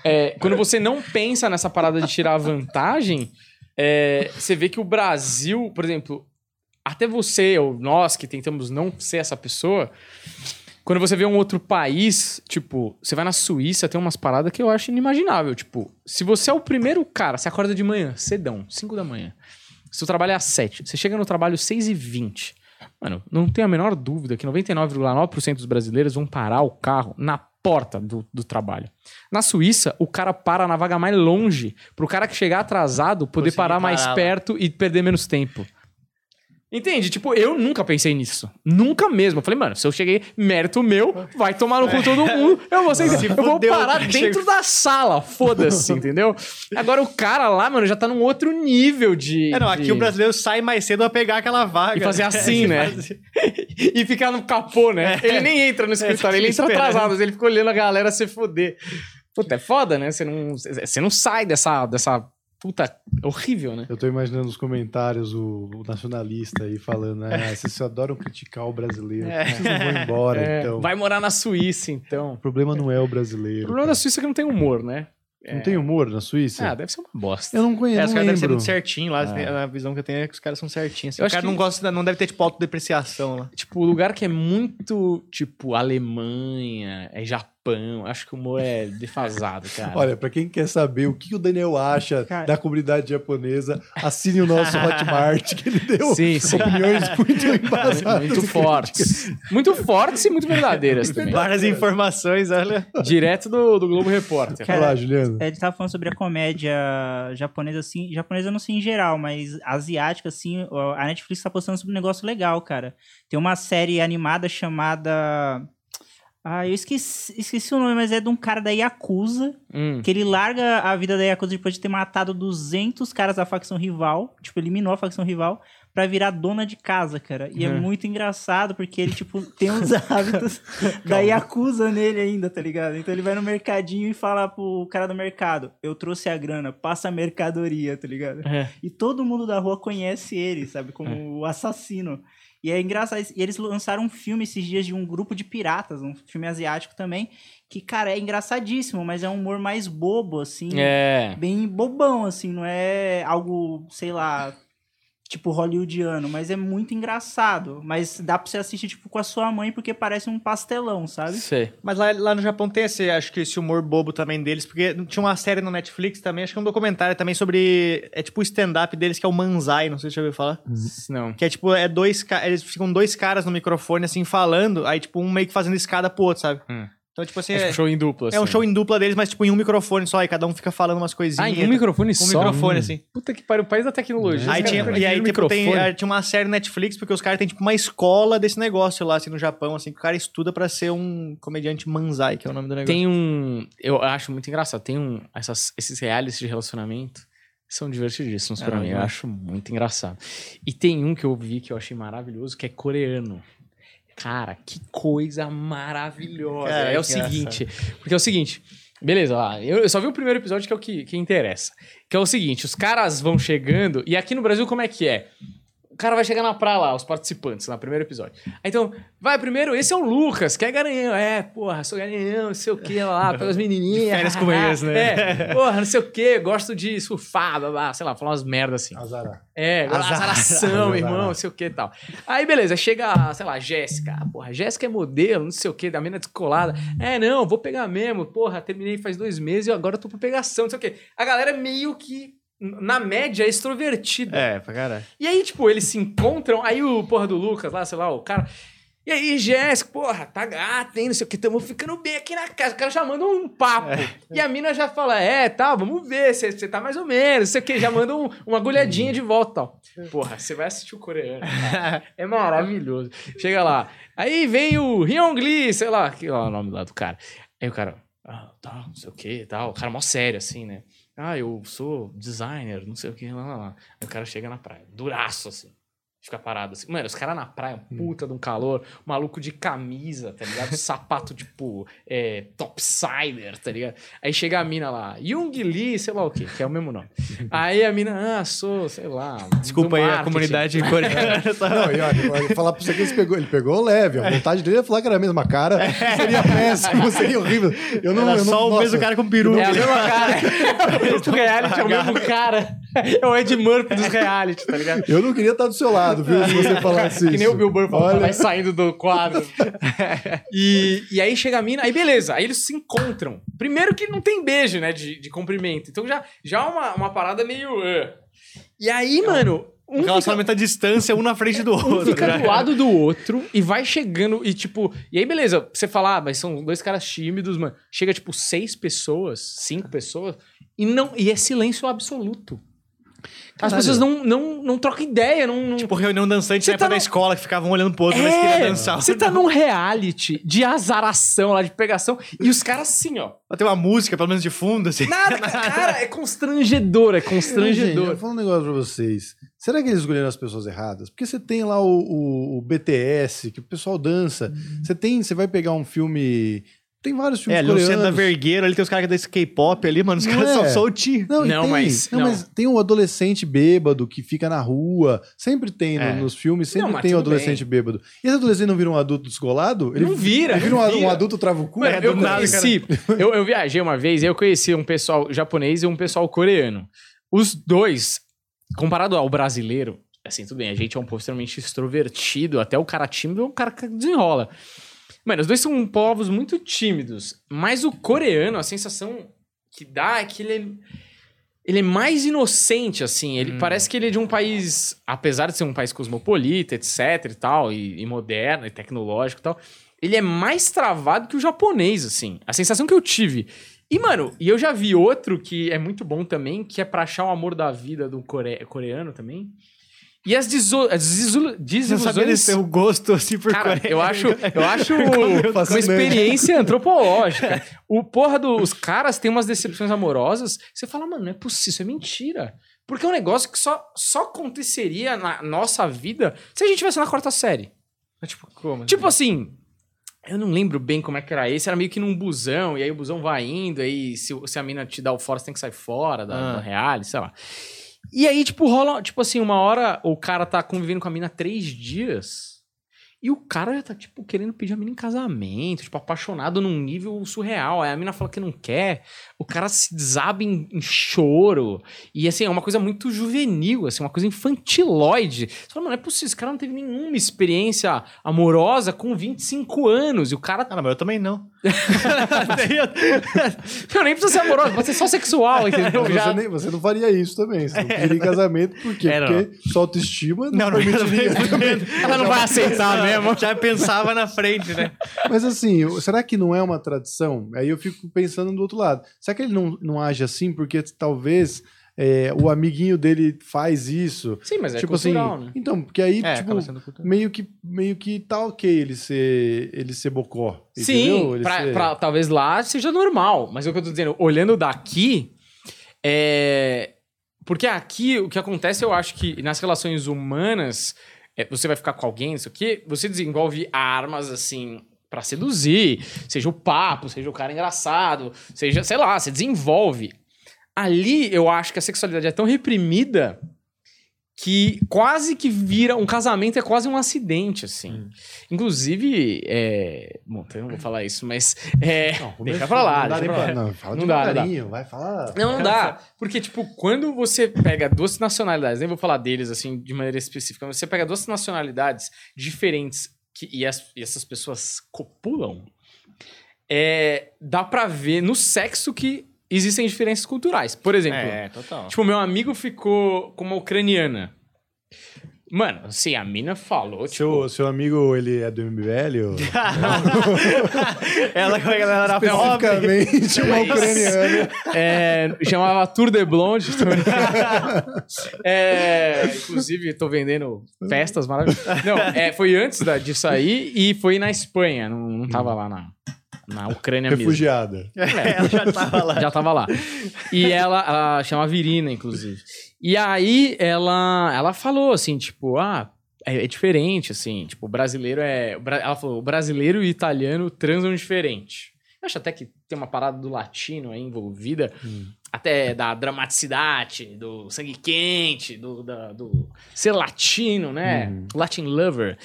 é, quando você não pensa nessa parada de tirar vantagem... é, você vê que o Brasil, por exemplo, até você ou nós que tentamos não ser essa pessoa, quando você vê um outro país, tipo, você vai na Suíça, tem umas paradas que eu acho inimaginável. Tipo, se você é o primeiro cara, você acorda de manhã, cedão, 5 da manhã. Seu trabalho é às 7, você chega no trabalho 6 e 20. Mano, não tenho a menor dúvida que 99,9% dos brasileiros vão parar o carro na porta do, do trabalho. Na Suíça, o cara para na vaga mais longe, pro cara que chegar atrasado poder Conseguir parar mais parar perto e perder menos tempo. Entende? Tipo, eu nunca pensei nisso. Nunca mesmo. Eu falei, mano, se eu cheguei, mérito meu, vai tomar no cu todo mundo. Eu vou, ser, Se eu vou parar dentro da sala. Foda-se, entendeu? Agora o cara lá, mano, já tá num outro nível de. É, não, aqui de- o brasileiro sai mais cedo pra pegar aquela vaga. E fazer assim, né? e ficar no capô, né? Ele nem entra no escritório, ele entra É. esperando. atrasado, mas ele fica olhando a galera se foder. Puta, é foda, né? Você não, você não sai dessa, dessa. Puta, é horrível, né? Eu tô imaginando nos comentários o, o nacionalista aí falando, ah, vocês só adoram criticar o brasileiro. É. Vocês não vão embora, É, então. Vai morar na Suíça, então. O problema não é o O brasileiro. problema da Suíça é que não tem humor, né? Não tem humor na Suíça? Ah, deve ser uma bosta. eu não conheço, É, os caras devem ser muito certinho lá. A visão que eu tenho é que os caras são certinhos. Eu o cara que- não gosta, não deve ter, tipo, autodepreciação lá. Tipo, lugar que é muito, tipo, Alemanha, é Japão. Acho que o humor é defasado, cara. Olha, pra quem quer saber o que o Daniel acha Cara. da comunidade japonesa, assine o nosso Hotmart, que ele deu Sim, sim. opiniões muito embasadas. muito fortes. Muito fortes e muito verdadeiras também. Várias informações, olha. Direto do, do Globo Repórter. Vai lá, Juliano. É, Ele tava falando sobre a comédia japonesa, assim. Japonesa eu não sei em geral, mas asiática, assim. A Netflix tá postando sobre um negócio legal, cara. Tem uma série animada chamada. Ah, eu esqueci, esqueci o nome, mas é de um cara da Yakuza. Hum. Que ele larga a vida da Yakuza depois de ter matado 200 caras da facção rival. Tipo, eliminou a facção rival. Pra virar dona de casa, cara. E é Uhum. muito engraçado, porque ele, tipo, tem os hábitos da Yakuza nele ainda, tá ligado? Então ele vai no mercadinho e fala pro cara do mercado: Eu trouxe a grana, passa a mercadoria, tá ligado? É. E todo mundo da rua conhece ele, sabe? Como o assassino. E é engraçado. E eles lançaram um filme esses dias de um grupo de piratas, um filme asiático também. Que, cara, é engraçadíssimo, mas é um humor mais bobo, assim. É. Bem bobão, assim. Não é algo, sei lá, tipo hollywoodiano. Mas é muito engraçado. Mas dá pra você assistir, tipo, com a sua mãe, porque parece um pastelão, sabe? Sei. Mas lá, lá no Japão tem esse, acho que esse humor bobo também deles, porque tinha uma série no Netflix também, acho que é um documentário também sobre. É tipo o stand-up deles, que é o Manzai, não sei se você já ouviu falar. Não. Que é tipo, é dois eles ficam dois caras no microfone, assim, falando, aí, tipo, um meio que fazendo escada pro outro, sabe? Hum. Então, tipo assim, É é, tipo show em dupla, é um assim. show em dupla deles, mas, tipo, em um microfone só, e cada um fica falando umas coisinhas. Ah, em um microfone Um só? microfone, Hum. assim. Puta que pariu, o país da tecnologia. Aí tinha, e aí, tipo, tem, microfone. eh, tinha uma série Netflix, porque os caras têm, tipo, uma escola desse negócio lá, assim, no Japão, assim, que o cara estuda pra ser um comediante manzai, que é o nome do negócio. Tem um. Eu acho muito engraçado. Tem um. Essas, esses realities de relacionamento são divertidíssimos pra Ah, mim. Eu eu acho muito engraçado. E tem um que eu vi que eu achei maravilhoso, que é coreano. Cara, que coisa maravilhosa. Cara, é o seguinte. Porque é o seguinte. Beleza, eu só vi o primeiro episódio que é o que, que interessa. Que é o seguinte: os caras vão chegando. E aqui no Brasil, como é que é? O cara vai chegar na praia lá, os participantes, no primeiro episódio. Aí, Então, vai primeiro, esse é o Lucas, que é garanhão. É, porra, sou garanhão, não sei o que, lá, pelas menininhas. De férias com eles, né? É, porra, não sei o que, gosto de surfar, blá, blá, sei lá, falar umas merdas assim. Azará. É, Azar. azaração, Azar. irmão, não sei o que e tal. Aí, beleza, chega, sei lá, Jéssica. Ah, Porra, Jéssica é modelo, não sei o que, da mina descolada. É, não, vou pegar mesmo. Porra, terminei faz dois meses e agora eu tô pra pegação, não sei o que. A galera meio que, na média, é extrovertida. É, pra caralho. E aí, tipo, eles se encontram, aí o porra do Lucas lá, sei lá, o cara. E aí, Jéssica, porra, tá gata, hein? Não sei o que, tamo ficando bem aqui na casa. O cara já manda um papo. E a mina já fala, é, tá, vamos ver, você tá mais ou menos, não sei o que, já manda um- uma agulhadinha de volta, tal. Porra, você vai assistir o coreano, cara. É maravilhoso. Chega lá. Aí vem o Hyung Lee, sei lá, que ó, o nome lá do cara. Aí o cara, ah, tá, não sei o que, tal. O cara mó sério, assim, né? Ah, eu sou designer, não sei o que, lá, lá, lá. O cara chega na praia, duraço, assim. Fica parado assim. Mano, os caras na praia, puta de um calor, maluco de camisa, tá ligado? Sapato tipo é, topsider, tá ligado? Aí chega a mina lá, Jung Lee, sei lá o que, que é o mesmo nome. Aí a mina, ah, sou, sei lá. Desculpa aí a marketing. comunidade coreana. Não, e olha, falar pra você que ele pegou, ele pegou leve. A vontade dele é falar que era a mesma cara. Seria péssimo, seria horrível. Eu não, Era eu não só o nossa, mesmo cara com peru. É a mesma cara. o reality é o mesmo cara. É o Ed Murphy dos reality, tá ligado? Eu não queria estar do seu lado, viu? Se você falasse isso. Que nem o Bill Burr falou, Olha. vai saindo do quadro. e, e aí chega a mina, aí beleza, aí eles se encontram. Primeiro que não tem beijo, né, de, de cumprimento. Então já, já é uma, uma parada meio... uh. E aí, mano... Um Um fica, relacionamento à distância, um na frente do um outro. fica né? do lado do outro e vai chegando e tipo... E aí, beleza, você fala, ah, mas são dois caras tímidos, mano. Chega, tipo, seis pessoas, cinco pessoas e, não, e é silêncio absoluto. As pessoas não, não, não trocam ideia, não... não... Tipo, reunião dançante na época tá da no- escola, que ficavam um olhando pro outro, mas É, queria dançar. Você tá num reality de azaração lá, de pegação, e os caras assim, ó. Tem uma música, pelo menos de fundo, assim. Nada, cara, é constrangedor, é Gente, constrangedor. eu vou falar um negócio pra vocês. Será que eles escolheram as pessoas erradas? Porque você tem lá o, o- o BTS, que o pessoal dança. Você tem, você vai pegar um filme. Tem vários É, filmes ali no centro da coreanos. Vergueira, ali tem os caras desse K-pop ali, mano. Os Não caras é? são soltinhos. Não, e Não, tem, mas- não, não. mas tem o adolescente bêbado que fica na rua. Sempre tem no- É. nos filmes, sempre Não, tem o tudo adolescente bêbado. E esse adolescente não vira um adulto descolado? Ele Não vira, Ele vira um, não adu- um vira. adulto travucu? Mano, É, eu conheci. Eu, eu viajei uma vez e eu conheci um pessoal japonês e um pessoal coreano. Os dois, comparado ao brasileiro, assim, tudo bem, a gente é um povo extremamente extrovertido, até o cara tímido é um cara que desenrola. Mano, os dois são povos muito tímidos, mas o coreano, a sensação que dá é que ele é, ele é mais inocente, assim. Ele Hum. parece que ele é de um país, apesar de ser um país cosmopolita, etc e tal, e, e moderno e tecnológico e tal, ele é mais travado que o japonês, assim. A sensação que eu tive. E, mano, e eu já vi outro que é muito bom também, que é pra achar o amor da vida do core- coreano também. E as, deso- as desil- Você desilusões... seu gosto, assim, por Cara, Coreia? eu acho, eu acho uma experiência antropológica. O porra dos caras tem umas decepções amorosas. Você fala, mano, não é possível, isso é mentira. Porque é um negócio que só, só aconteceria na nossa vida se a gente tivesse na quarta série. Tipo, como? Tipo assim, eu não lembro bem como é que era esse, era meio que num busão, e aí o busão vai indo, aí se, se a mina te dá o fora, você tem que sair fora da, Ah. da reality, sei lá. E aí, tipo, rola, tipo assim, uma hora o cara tá convivendo com a mina três dias. E o cara já tá, tipo, querendo pedir a mina em casamento, tipo, apaixonado num nível surreal. Aí a mina fala que não quer, o cara se desaba em, em choro. E, assim, é uma coisa muito juvenil, assim, uma coisa infantiloide. Você fala, mano, não é possível, esse cara não teve nenhuma experiência amorosa com 25 anos. E o cara... Ah, não, mas eu também não. Não, nem precisa ser amoroso, pode ser só sexual, entendeu? Mas Já- você, nem- você não faria isso também. Você não queria em casamento, por quê? É, não. Porque sua autoestima não, Não, não, permitiria. Ela não vai aceitar mesmo. Já pensava na frente, né? Mas assim, será que não é uma tradição? Aí eu fico pensando do outro lado. Será que ele não, não age assim porque talvez é, o amiguinho dele faz isso? Sim, mas é tipo cultural, assim, né? então, porque aí, É, tipo, meio que, meio que tá ok ele ser, ele ser bocó. Sim, pra, ser- pra- talvez lá seja normal, mas é o que eu tô dizendo, olhando daqui, é. Porque aqui o que acontece, eu acho que nas relações humanas, é, você vai ficar com alguém, isso aqui, você desenvolve armas assim pra seduzir, seja o papo, seja o cara engraçado, seja, sei lá, você desenvolve. Ali eu acho que a sexualidade é tão reprimida que quase que vira um casamento é quase um acidente assim. Inclusive, é... bom, eu não vou falar isso, mas é... Não, deixa pra lá, Não, dá deixa pra lá. não fala Não dá, não dá. vai falar. Não, não dá. Porque, tipo, quando você pega duas nacionalidades, nem vou falar deles, assim, de maneira específica, mas você pega duas nacionalidades diferentes que, e, as- e essas pessoas copulam, é, dá pra ver no sexo que existem diferenças culturais. Por exemplo, É, total. tipo, meu amigo ficou com uma ucraniana. Mano, assim, a mina falou, tipo... Seu, seu amigo, ele é do MBL? Ou... ela, como é que ela era pobre. Especificamente uma Mas- ucraniana. É, chamava Tour de Blonde. É, inclusive, tô vendendo festas maravilhosas. Não, é, foi antes da, disso aí e foi na Espanha. Não, não tava lá na, na Ucrânia mesmo. Refugiada. ela já tava lá. Já tava lá. E ela, ela chama Virina, inclusive. E aí ela, ela falou assim, tipo, ah, é, é diferente, assim, tipo, o brasileiro é. Ela falou, o brasileiro e o italiano transam diferente. Eu acho até que tem uma parada do latino aí envolvida, até da dramaticidade, do sangue quente, do, da- do ser latino, né? Uhum. Latin lover.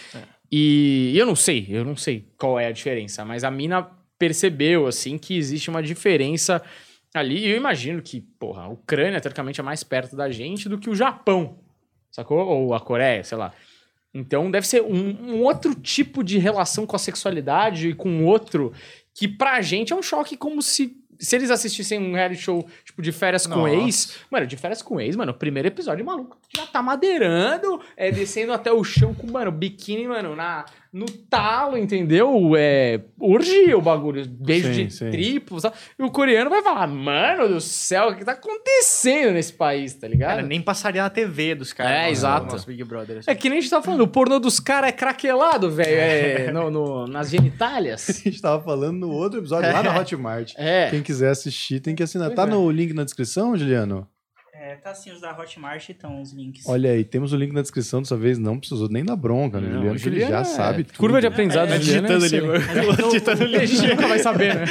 E eu não sei, eu não sei qual é a diferença, mas a mina percebeu, assim, que existe uma diferença ali, e eu imagino que, porra, a Ucrânia, teoricamente, é mais perto da gente do que o Japão, sacou? Ou a Coreia, sei lá. Então deve ser um, um outro tipo de relação com a sexualidade e com outro que pra gente é um choque como se. Se eles assistissem um reality show, tipo, de férias com Nossa. ex. Mano, de férias com ex, mano, o primeiro episódio, maluco, já tá madeirando, é, descendo até o chão com, mano, biquíni, mano, na, no talo, entendeu? É, urgia o bagulho, beijo Sim, de sim. triplo, sabe? E o coreano vai falar, mano do céu, o que tá acontecendo nesse país, tá ligado? Cara, nem passaria na TV dos caras. É, nossa, exato. Nosso Big Brother. assim. É que nem a gente tava falando, o pornô dos caras é craquelado, velho, é, no, no- nas genitálias. A gente tava falando no outro episódio lá na Hotmart. É. Quem quiser assistir tem que assinar. Pois Tá é. no link na descrição, Juliano? É, tá assim, os da Hotmart estão os links. Olha aí, temos o link na descrição dessa vez, não precisou nem dar bronca, né? Não, Juliano, que ele Juliano já é- sabe tudo. Curva de aprendizado É, do Juliano digitando é ali. Mas é Digitando ali. A gente nunca vai saber, né?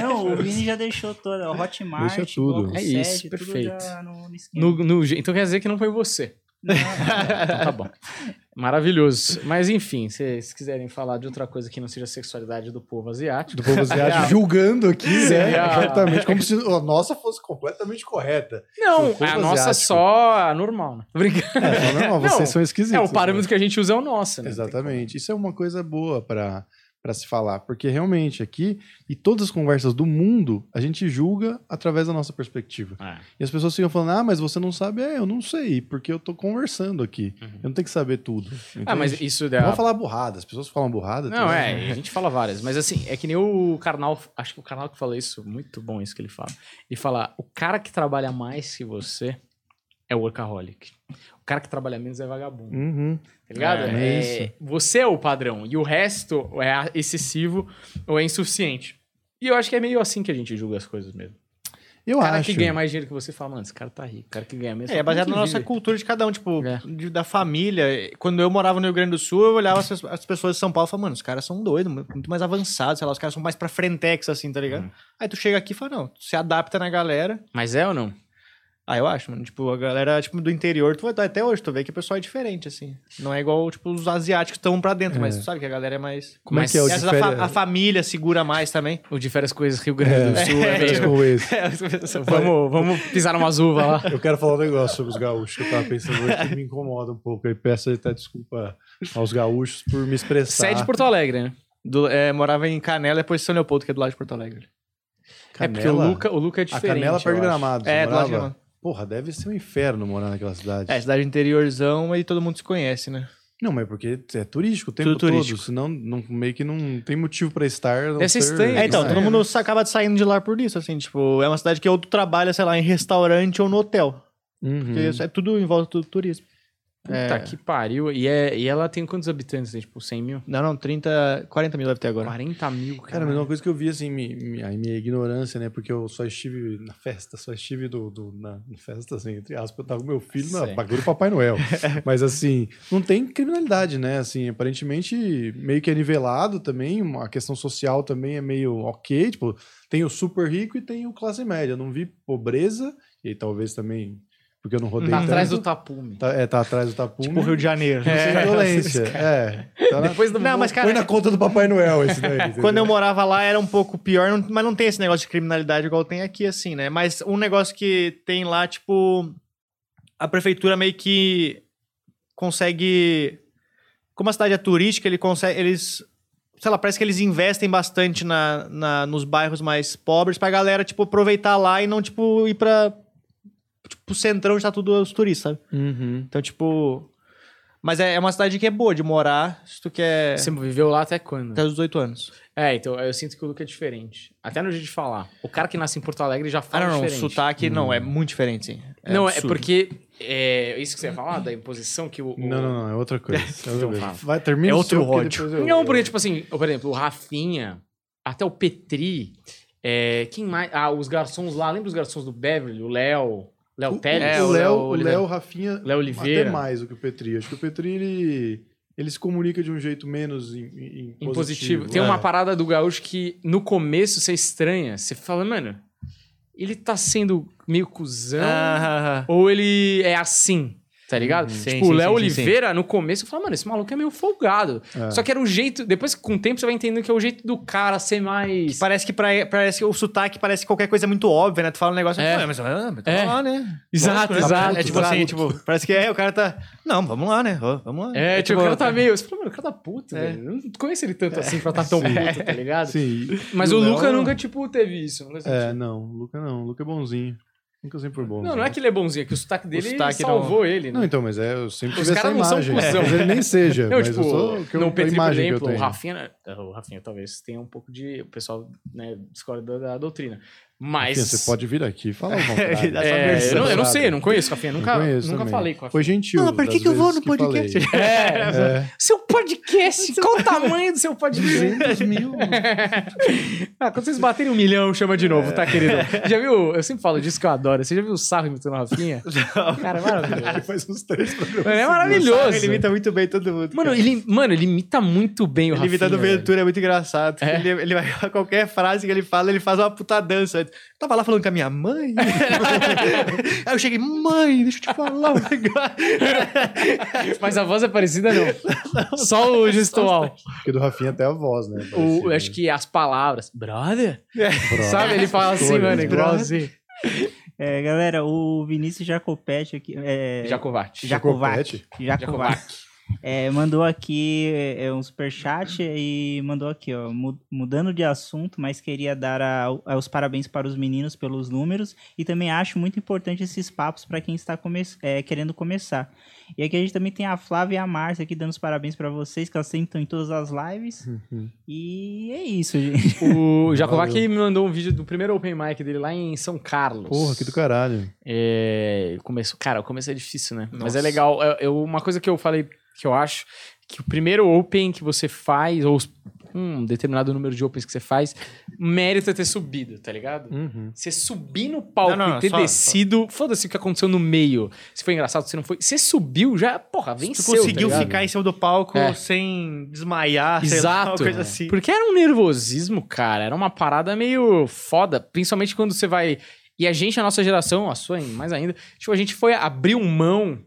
Não, o Vini já deixou toda. O Hotmart, Deixa tudo. É isso, Sede, perfeito. Tudo já no, no. No- no- então quer dizer que não foi você. Não, Então tá bom. Maravilhoso. Mas enfim, se vocês quiserem falar de outra coisa que não seja a sexualidade do povo asiático. Do povo asiático julgando aqui, né? Seria- Completamente, como se a nossa fosse completamente correta. Não, a nossa é asiático. só a normal, né? Brincando. É, vocês Não, são esquisitos. É, o parâmetro que a gente usa é o nosso, né? Exatamente. Isso é uma coisa boa para para se falar, porque realmente aqui e todas as conversas do mundo a gente julga através da nossa perspectiva. É. E as pessoas ficam falando: "Ah, mas você não sabe". É, eu não sei, porque eu tô conversando aqui. Eu não tenho que saber tudo. Ah, mas entende? isso Não vou falar burrada, as pessoas falam burrada. Não, é, a gente fala várias, mas assim, é que nem o Karnal, acho que o Karnal que fala isso, muito bom isso que ele fala. Ele fala, o cara que trabalha mais que você é workaholic. O cara que trabalha menos é vagabundo, Uhum. tá ligado? É, é isso. Você é o padrão, e o resto é excessivo ou é insuficiente. E eu acho que é meio assim que a gente julga as coisas mesmo. Eu O cara acho. que ganha mais dinheiro que você fala, mano, esse cara tá rico. O cara que ganha menos... É, é baseado "Como na nossa vive?" cultura de cada um, tipo, É. de- da família. Quando eu morava no Rio Grande do Sul, eu olhava as, as pessoas de São Paulo e falava, mano, os caras são doidos, muito mais avançados, sei lá, os caras são mais pra frentex, assim, tá ligado? Aí tu chega aqui e fala, não, tu se adapta na galera. Mas é ou não? Ah, eu acho, mano. Tipo, a galera, tipo, do interior, tu vai até hoje, tu vê que o pessoal é diferente, assim. Não é igual, tipo, os asiáticos que estão pra dentro, mas tu sabe que a galera é mais. Como Mas- é que é o de a, férias? a família segura mais também. O de férias coisas Rio Grande do Sul é, Férias meio... com esse. vamos, vamos pisar umas uvas lá. Eu quero falar um negócio sobre os gaúchos que eu tava pensando hoje que me incomoda um pouco. E peço até desculpa aos gaúchos por me expressar. Sede de Porto Alegre, né? Do- é, morava em Canela, depois São Leopoldo, que é do lado de Porto Alegre. É porque o Luca, o Luca é A diferente. Canela eu perto de acho. Gramado. É, É, do lado de? Gramado. Porra, deve ser um inferno morar naquela cidade. É, cidade interiorzão e todo mundo se conhece, né? Não, mas é porque é turístico o tempo Tudo todo. turístico. Senão não, meio que não tem motivo pra estar. não Deve estranho, É, então, É, todo né? mundo acaba saindo de lá por isso, assim, tipo, é uma cidade que ou tu trabalha, sei lá, em restaurante ou no hotel. Uhum. Porque isso é tudo em volta do turismo. Puta É. que pariu. E, é, e ela tem quantos habitantes? Tem, tipo, 100 mil? Não, não, 30, 40 mil deve ter agora. 40 mil, Cara, cara. mas uma coisa que eu vi, assim, mi- mi- a minha ignorância, né? Porque eu só estive na festa, só estive do, do- na, na festa, assim, entre aspas, eu tava com meu filho na bagulho do Papai Noel. mas, assim, não tem criminalidade, né? Assim, aparentemente, meio que é nivelado também, a questão social também é meio ok, tipo, tem o super rico e tem o classe média. Não vi pobreza, e aí talvez também, porque eu não rodei Tá tanto. atrás do tapume. Tá, é, tá atrás do tapume. Tipo Rio de Janeiro. Sem violência. É. Tá na- Depois do Não, mas, cara, Põe na conta do Papai Noel esse daí. Quando eu morava lá era um pouco pior, mas não tem esse negócio de criminalidade igual tem aqui, assim, né? Mas um negócio que tem lá, tipo, a prefeitura meio que consegue. Como a cidade é turística, ele consegue, eles. Sei lá, parece que eles investem bastante na, na- nos bairros mais pobres pra galera, tipo, aproveitar lá e não, tipo, ir pra. Tipo, o centrão onde tá tudo os turistas, sabe? Uhum. Então, tipo. Mas é, é uma cidade que é boa de morar, se tu quer. Você viveu lá até quando? Até os 18 anos. É, então eu sinto que o Luca é diferente. Até no jeito de falar. O cara que nasce em Porto Alegre já Ah, fala não, não. O diferente. sotaque não, é muito diferente, sim. não, é absurdo. porque. É isso que você ia falar, da imposição que o. o- Não, não, não, é outra coisa. É Então. Vai, termina É outro ódio. eu- Não, porque, tipo assim, por exemplo, o Rafinha, até o Petri, é, quem mais? Ah, os garçons lá, lembra os garçons do Beverly? O Léo, Léo O- Teles? É, o Léo, o. Léo, Rafinha, Léo Oliveira. até mais do que o Petri. Acho que o Petri, ele, ele se comunica de um jeito menos em, em, Em positivo. Tem É. uma parada do gaúcho que no começo você estranha. Você fala, mano, ele tá sendo meio cuzão Ah, ou ele é assim, tá ligado? Sim, tipo, o Léo sim, sim. Oliveira, no começo, eu falava, mano, esse maluco é meio folgado. É. Só que era o jeito. Depois, com o tempo, você vai entendendo que é o jeito do cara ser mais. Parece que, pra, parece que o sotaque parece que qualquer coisa é muito óbvia, né? Tu fala um negócio, É. é. mas, ah, mas tá É. lá, né? Exato, Lógico, né? exato, É tipo exato. assim, tipo, parece que é, o cara tá. Não, vamos lá, né? Vamos lá. É, tipo, o cara tá é. meio. Você fala, mano, o cara tá puto, É. velho. Eu não conheço ele tanto assim pra estar tão puto, tá ligado? Sim. Mas o Léo- Luca nunca, tipo, teve isso. Nunca É, não, o Luca não. O Luca é bonzinho. Nunca sempre bom. Não, não é que ele é bonzinho, é que o sotaque dele sotaque salvou ele, né? Não, então, mas é, eu sempre Os tive essa caras não são imagem. cuzão. Talvez ele nem seja, Não, mas tipo, eu sou que eu, no a Petri, por imagem que eu exemplo, o tenho. Rafinha, né? o Rafinha talvez tenha um pouco de. O pessoal, né, discorda da, da doutrina. Mas. Rafinha, você pode vir aqui e falar o contrário. É, versão, eu, não, eu não sei, eu não conheço Rafinha. Nunca, Não conheço nunca também. falei com Rafinha. Foi gentil. Não, por que que eu vou no podcast? É, É. seu podcast, qual o tamanho do seu podcast? 200 mil. ah, quando vocês baterem um milhão, chama de novo, tá, querido? Já viu? Eu sempre falo disso que eu adoro. Você já viu o Sarro imitando o Rafinha? Cara, é maravilhoso. Ele faz uns três programas. Mano, é Ele maravilhoso. imita muito bem todo mundo. Mano, cara. ele, mano, ele imita muito bem o Ele Rafinha. imitando velho. Ventura é muito engraçado. É? Ele, ele vai qualquer frase que ele fala, ele faz uma puta dança. Tava lá falando com a minha mãe. Aí eu cheguei, mãe, deixa eu te falar um negócio. Mas a voz é parecida, não. Só o gestual. Porque do Rafinha até a voz, né? O, Parecido. acho que as palavras. Brother? Brother. Sabe? Ele fala assim, mano, né? igual assim. É, galera, o Vinícius Jacopetti aqui. É, Jacovati. Jacovac. Jacopete? É, mandou aqui é, um superchat e mandou aqui, ó, mu- mudando de assunto, mas queria dar a- a- os parabéns para os meninos pelos números e também acho muito importante esses papos para quem está come é, querendo começar. E aqui a gente também tem a Flávia e a Márcia aqui dando os parabéns para vocês, que elas sempre estão em todas as lives. Uhum. E é isso, gente. O Jacovac Valeu. me mandou um vídeo do primeiro open mic dele lá em São Carlos. Porra, que do caralho. É, começo, cara, o começo é difícil, né? Mas Nossa. é legal. É, é uma coisa que eu falei que eu acho que o primeiro open que você faz, ou os- um determinado número de opens que você faz, mérito é ter subido, tá ligado? Uhum. Você subir no palco Não, não, e ter só- descido, foda-se o que aconteceu no meio. Se foi engraçado, se não foi. Você subiu, já, porra, venceu. conseguiu tá ligado? ficar em cima do palco É. sem desmaiar, sei lá, uma Exato. coisa assim. Porque era um nervosismo, cara. Era uma parada meio foda. Principalmente quando você vai. E a gente, a nossa geração, a sua mais ainda, tipo, a gente foi abrir mão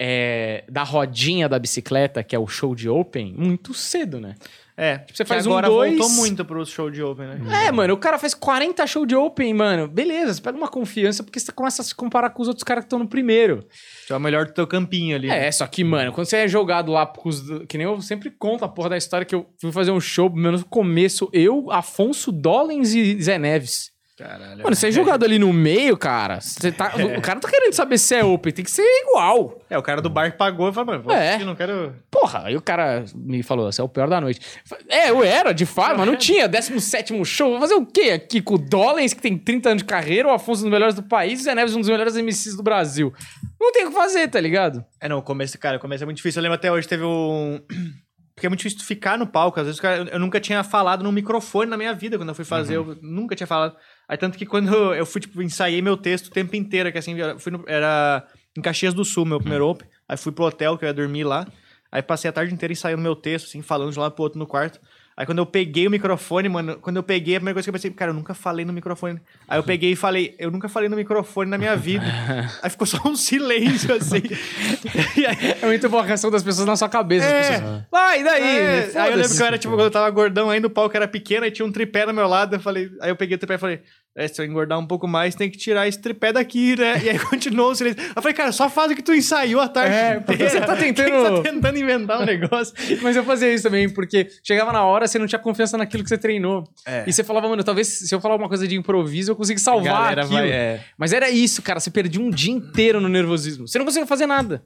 é, da rodinha da bicicleta, que é o show de Open, muito cedo, né? É, você que faz um, agora dois- voltou muito pro show de Open, né? É, mano, o cara faz 40 shows de Open, mano. Beleza, você pega uma confiança porque você começa a se comparar com os outros caras que estão no primeiro. Tu é o melhor do teu campinho ali. É, só que, mano, quando você é jogado lá os. Que nem eu sempre conto a porra da história que eu fui fazer um show, meu no começo, eu, Afonso Dollens e Zé Neves. Caralho. Mano, você é jogado ali no meio, cara. Você tá, O cara não tá querendo saber se é open, tem que ser igual. É, o cara do bar pagou e falou, mano, vou É. assistir, não quero... Porra, aí o cara me falou, você é o pior da noite. É, eu era, de fato, mas não tinha. 17 show. Vou fazer o quê aqui com o Dollens, que tem 30 anos de carreira, o Afonso um dos melhores do país, e o Zé Neves um dos melhores MCs do Brasil. Não tem o que fazer, tá ligado? É, não, o começo, cara, o começo é muito difícil. Eu lembro até hoje, teve um... Porque é muito difícil tu ficar no palco. Às vezes, cara, eu nunca tinha falado no microfone na minha vida quando eu fui fazer. Eu nunca tinha falado. Aí, tanto que quando eu fui, tipo, ensaiei meu texto o tempo inteiro, que assim, fui no- era em Caxias do Sul, meu primeiro open. Aí fui pro hotel, que eu ia dormir lá. Aí passei a tarde inteira ensaiando meu texto, assim, falando de um lado pro outro no quarto. Aí quando eu peguei o microfone, mano, quando eu peguei, a primeira coisa que eu pensei, cara, eu nunca falei no microfone. Aí eu peguei e falei, eu nunca falei no microfone na minha vida. aí ficou só um silêncio, assim. aí, É muito boa a reação das pessoas na sua cabeça. É. As pessoas, Vai, e daí? é, aí eu lembro que eu era, tipo, quando eu tava gordão ainda, o palco era pequeno, aí tinha um tripé no meu lado, eu falei, aí eu peguei o tripé e falei, é, se eu engordar um pouco mais, tem que tirar esse tripé daqui, né? E aí continuou o silêncio. Eu falei, cara, só faz o que tu ensaiou a tarde É, porque inteira. você tá tentando- Quem tá tentando inventar um negócio. Mas eu fazia isso também, porque chegava na hora, você não tinha confiança naquilo que você treinou. É. E você falava, mano, talvez se eu falar uma coisa de improviso, eu consiga salvar aquilo. vai, é. Mas era isso, cara. Você perdia um dia inteiro no nervosismo. Você não conseguia fazer nada.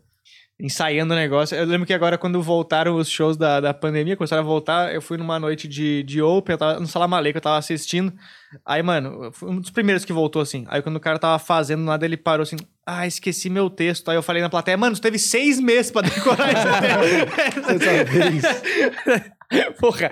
Ensaiando o negócio. Eu lembro que agora, quando voltaram os shows da, da pandemia, começaram a voltar, eu fui numa noite de, de Open, eu tava no Salamale, que eu tava assistindo. Aí, mano, foi um dos primeiros que voltou, assim. Aí, quando o cara tava fazendo nada, ele parou assim, ah, esqueci meu texto. Aí eu falei na plateia, mano, você teve seis meses pra decorar vez. Porra,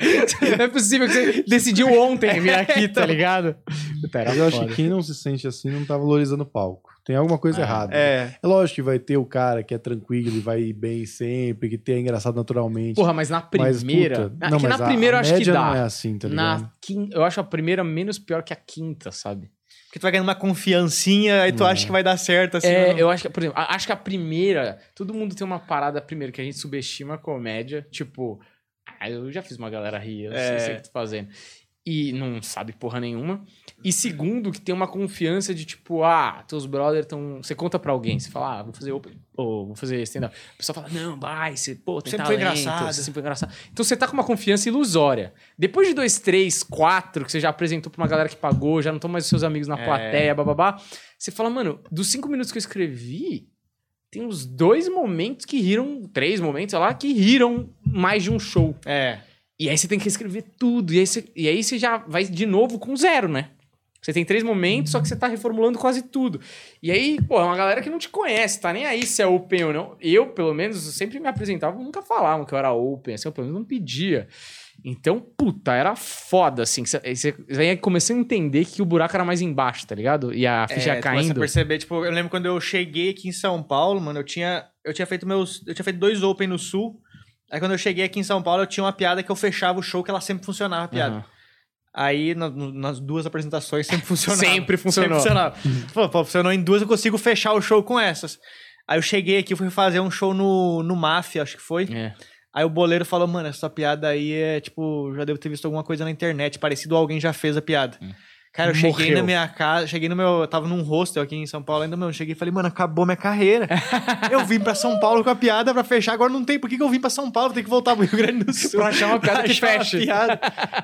não é possível que você decidiu ontem vir aqui, tá ligado? Puta, era Mas eu acho que quem não se sente assim não tá valorizando o palco. Tem alguma coisa É. errada. É. É lógico que vai ter o cara que é tranquilo e vai bem sempre, que tem é engraçado naturalmente. Porra, mas na Mas, primeira. puta, Ah, não, que mas na a- primeira eu a acho que dá. não é assim, tá ligado? na quin- Eu acho a primeira menos pior que a quinta, sabe? que tu vai ganhando uma confiancinha, aí tu acha que vai dar certo, assim. É, eu acho que, por exemplo, a- acho que a primeira. Todo mundo tem uma parada primeiro que a gente subestima a comédia. Tipo, ah, eu já fiz uma galera rir, eu sei, É. sei o que tô fazendo. E não sabe porra nenhuma. E segundo, que tem uma confiança de tipo, ah, teus brothers estão. Você conta pra alguém, você fala, ah, vou fazer open, ou vou fazer stand-up. A pessoa fala, não, vai, você, pô, tem Sempre foi talento, engraçado. você sempre foi engraçado. Então você tá com uma confiança ilusória. Depois de dois, três, quatro, que você já apresentou pra uma galera que pagou, já não estão mais os seus amigos na É. plateia, bababá. Você fala, mano, dos cinco minutos que eu escrevi, tem uns dois momentos que riram, três momentos, sei lá, que riram mais de um show. É. E aí você tem que escrever tudo. E aí você, e aí você já vai de novo com zero, né? Você tem três momentos, só que você tá reformulando quase tudo. E aí, pô, é uma galera que não te conhece, tá nem aí se é open ou não. Eu, pelo menos, sempre me apresentava, nunca falavam que eu era open, assim, eu pelo menos não pedia. Então, puta, era foda, assim. Você, você aí começou a entender que o buraco era mais embaixo, tá ligado? E a ficha É, ia caindo. perceber, tipo, eu lembro quando eu cheguei aqui em São Paulo, mano, eu tinha, eu tinha feito meus, eu tinha feito dois open no Sul. Aí quando eu cheguei aqui em São Paulo, eu tinha uma piada que eu fechava o show que ela sempre funcionava, a piada. Aham. Aí na- nas duas apresentações sempre funcionava. Sempre funcionou. Sempre funcionava. Pô, pô, funcionou em duas, eu consigo fechar o show com essas. Aí eu cheguei aqui, fui fazer um show no, no Máfia, acho que foi. É. Aí o boleiro falou, mano, essa piada aí é tipo, já devo ter visto alguma coisa na internet, parecido a alguém já fez a piada. Cara, eu cheguei Morreu. na minha casa, cheguei no meu. Eu tava num hostel aqui em São Paulo ainda, meu. eu Cheguei e falei, mano, acabou minha carreira. eu vim pra São Paulo com a piada pra fechar, agora não tem. Por que, que eu vim pra São Paulo? Tem que voltar pro Rio Grande do Sul. Pra achar uma piada que piada.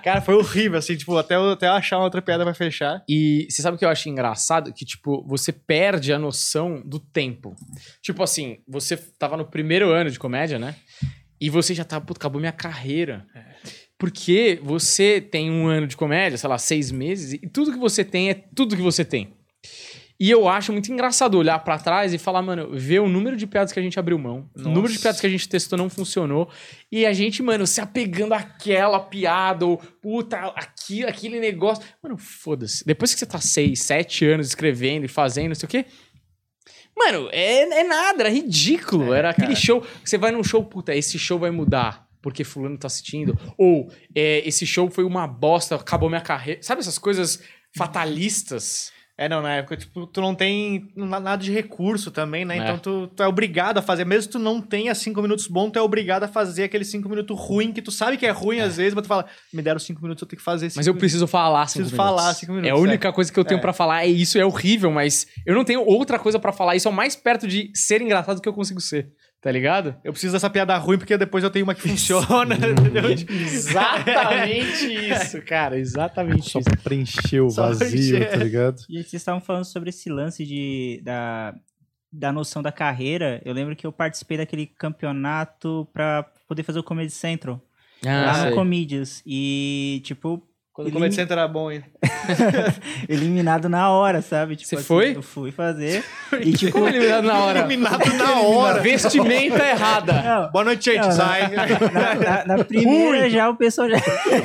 Cara, foi horrível, assim, tipo, até eu, até eu achar uma outra piada pra fechar. E você sabe o que eu acho engraçado? Que, tipo, você perde a noção do tempo. Tipo assim, você tava no primeiro ano de comédia, né? E você já tá, puta, acabou minha carreira. Porque você tem um ano de comédia, sei lá, seis meses, e tudo que você tem é tudo que você tem. E eu acho muito engraçado olhar pra trás e falar, mano, ver o número de piadas que a gente abriu mão, o número de Nossa. piadas que a gente testou não funcionou, e a gente, mano, se apegando àquela piada, ou puta, aqui, aquele negócio. Mano, foda-se. Depois que você tá seis, sete anos escrevendo e fazendo, não sei o quê. Mano, é, é nada, era ridículo. É, era aquele cara. show. Você vai num show, puta, esse show vai mudar. Porque fulano tá assistindo. Ou é, esse show foi uma bosta, acabou minha carreira. Sabe essas coisas fatalistas? É, não, na época, tipo, tu não tem na- nada de recurso também, né? É. Então tu, tu é obrigado a fazer. Mesmo que tu não tenha cinco minutos bom, tu é obrigado a fazer aquele cinco minutos ruim, que tu sabe que é ruim às vezes, mas tu fala, me deram cinco minutos, eu tenho que fazer cinco Mas eu preciso falar cinco Preciso minutos. falar cinco minutos, É a única coisa que eu tenho É. pra falar. É isso, é horrível, mas eu não tenho outra coisa pra falar. Isso é o mais perto de ser engraçado que eu consigo ser. Tá ligado? Eu preciso dessa piada ruim porque depois eu tenho uma que funciona, entendeu? Exatamente isso, cara. Exatamente Só isso. pra preencher o Só vazio, preencher. tá ligado? E vocês estavam falando sobre esse lance de, da, da noção da carreira. Eu lembro que eu participei daquele campeonato pra poder fazer o Comedy Central. Ah, lá sei. no Comedians. E, tipo, Quando o Comedy Center era bom ainda. eliminado na hora, sabe? Tipo, Você assim, foi? Eu fui fazer. e, tipo, Como eliminado na hora? Eliminado na hora. Vestimenta errada. Boa não, noite, gente. Sai. na, na- na primeira já o pessoal já,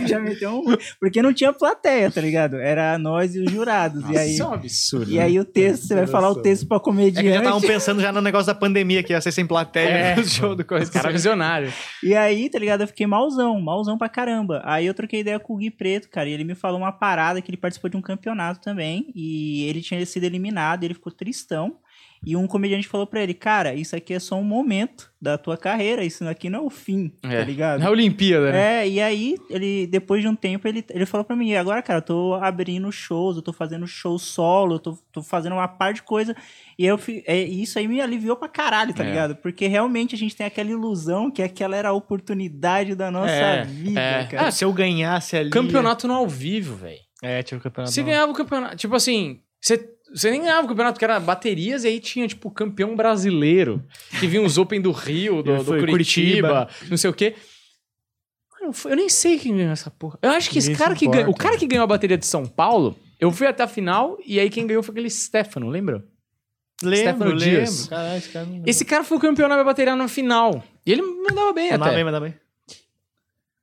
já meteu um. Porque não tinha plateia, tá ligado? Era nós e os jurados. e aí, Isso é um absurdo. e aí o texto, você vai falar o texto pra É comediante. que já estavam pensando já no negócio da pandemia, que ia ser sem plateia É. no show do coisa. Cara visionário. E aí, tá ligado? Eu fiquei malzão, malzão pra caramba. Aí eu troquei ideia com o Gui Preto, cara, e ele me falou uma parada que ele participou de um campeonato também, e ele tinha sido eliminado, ele ficou tristão. E um comediante falou pra ele, cara, isso aqui é só um momento da tua carreira, isso aqui não é o fim, É. tá ligado? Na Olimpíada, né? É, e aí, ele, depois de um tempo, ele, ele falou pra mim, agora, cara, eu tô abrindo shows, eu tô fazendo show solo, eu tô, tô fazendo uma par de coisa. E eu, fi- é, isso aí me aliviou pra caralho, tá É. ligado? Porque realmente a gente tem aquela ilusão que aquela era a oportunidade da nossa É, vida, é. cara. Ah, se eu ganhasse ali. Campeonato no ao vivo, velho. É, tinha o campeonato. Você não. ganhava o campeonato. Tipo assim, você, você nem ganhava o campeonato, porque era baterias, e aí tinha, tipo, campeão brasileiro. Que vinha os Open do Rio, do, do Foi Curitiba, não sei o quê. Mano, eu nem sei quem ganhou essa porra. Eu acho que esse Ninguém cara que ganhou. O cara que ganhou a bateria de São Paulo, eu fui até a final, e aí quem ganhou foi aquele Stefano, lembra? Lembro, Stefano lembro. Dias. Caralho, esse cara não... Esse cara foi o campeão na minha bateria na final. E ele mandava bem Mandava até. bem, mandava bem.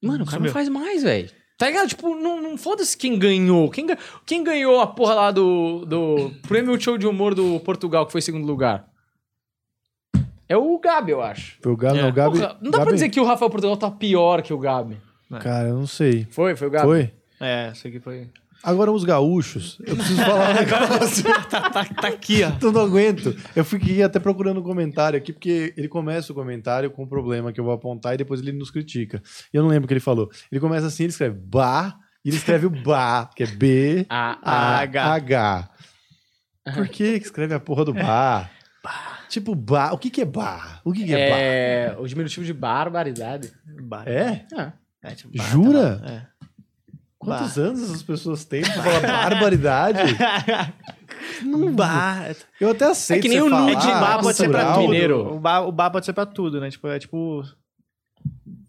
Mano, o cara não faz mais, velho. Tá ligado? Tipo, não, não foda-se quem ganhou. Quem, quem ganhou a porra lá do, do prêmio show de humor do Portugal, que foi segundo lugar? É o Gabi, eu acho. Foi o Gabi, É. não, o Gabi. Porra, não dá pra Gabi? dizer que o Rafael Portugal tá pior que o Gabi. Cara, eu não sei. Foi, foi o Gabi. Foi? É, isso aqui foi. Agora, os gaúchos, eu preciso falar um negócio. tá, tá, tá aqui, ó. Eu não aguento. Eu fiquei até procurando um comentário aqui, porque ele começa o comentário com um problema que eu vou apontar e depois ele nos critica. E eu não lembro o que ele falou. Ele começa assim, ele escreve ba, e ele escreve o ba, que é B, A, H. H. Por que que escreve a porra do ba? Tipo, ba. O que que é ba? O que que é, é o diminutivo de barbaridade. ba? É? Ah, É, tipo, Jura? tá. É. Quantos anos essas pessoas têm pra falar barbaridade? Não bah. Eu até aceito É que nem você o falar, nude de bar pode ser pra tudo. mineiro. O bar, o bar pode ser pra tudo, né? Tipo, é tipo.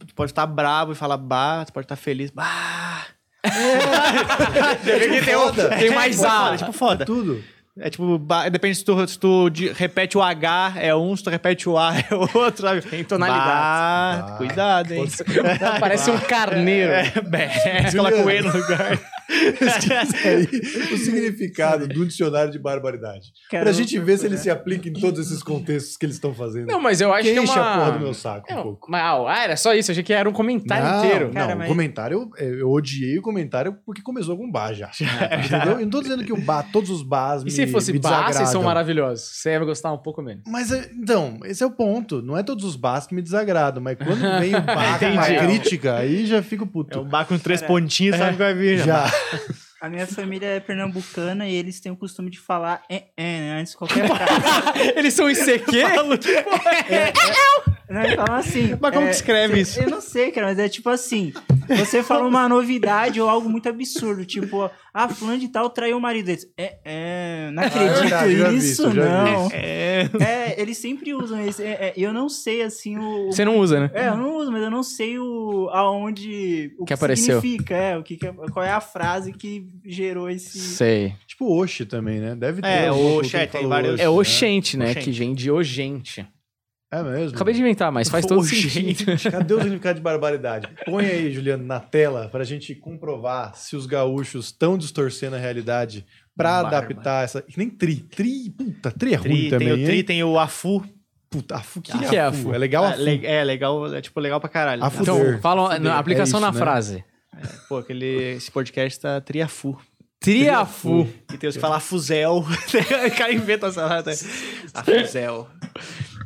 Tu pode estar bravo e falar bah, tu pode estar feliz. Bah. É, tipo, foda. tem mais tipo, A. tipo foda. Tudo. É tipo, depende se tu, se tu de- repete o H é um, se tu repete o A é outro, sabe? Tem tonalidades. Bah, Bah. cuidado, hein? Parece um carneiro. É, bé, coloca o E no lugar. Aí, o significado do dicionário de barbaridade. Cara, pra gente ver se ele se aplica em todos esses contextos que eles estão fazendo. Não, mas eu acho que que é enche uma... a porra do meu saco um Não, pouco. mas, ah, era só isso. Eu achei que era um comentário não, inteiro. Não, Cara, o mas- comentário, eu, eu odiei o comentário porque começou com bar já. Entendeu? Eu não tô dizendo que o bar, todos os bars E me se fosse bar, vocês são maravilhosos. Você vai gostar um pouco menos. Mas, é, então, esse é o ponto. Não é todos os bars que me desagradam, mas quando vem o bar com uma crítica, aí já fico puto. É um bar com três pontinhos, sabe o que vai vir? já. A minha família é pernambucana e eles têm o costume de falar é, é, né, antes de qualquer frase. Eles são ICQ? Não, eles falam assim. Mas como é, que escreve cê- isso? Eu não sei, cara, mas é tipo assim: você fala uma novidade ou algo muito absurdo, tipo, ah, fulano de tal traiu o marido deles. É, é, não acredito já vi nisso, isso, vi não. isso. É. É, eles sempre usam esse. é, é, eu não sei, assim, o. Você não usa, né? É, eu não uso, mas eu não sei o aonde o Que apareceu. significa, é, o que, que é- qual é a frase que gerou esse Sei. Tipo Oxe também, né? Deve ter. É, Oxe, cultura é, que tem vários- Oxe, É né? oxente, né? Oxente. Que vem de ogente. É mesmo. Acabei de inventar, mas faz todo sentido. Cadê o significado de barbaridade? Põe aí, Juliano, na tela pra gente comprovar se os gaúchos estão distorcendo a realidade pra Bárbaro. adaptar essa. Que nem tri. Tri, puta, tri é ruim Tri, também. tem o tri, hein? tem o afu. Puta, afu, que, O que é é afu? afu? É legal É, afu. é legal, é tipo legal pra caralho. Afu. Então, Fuder. fala Fuder. na aplicação É na isso, né? frase. Pô, aquele, esse podcast tá triafu. Triafu. E tem os que falam fuzel. o cara inventa essa. Afuzel.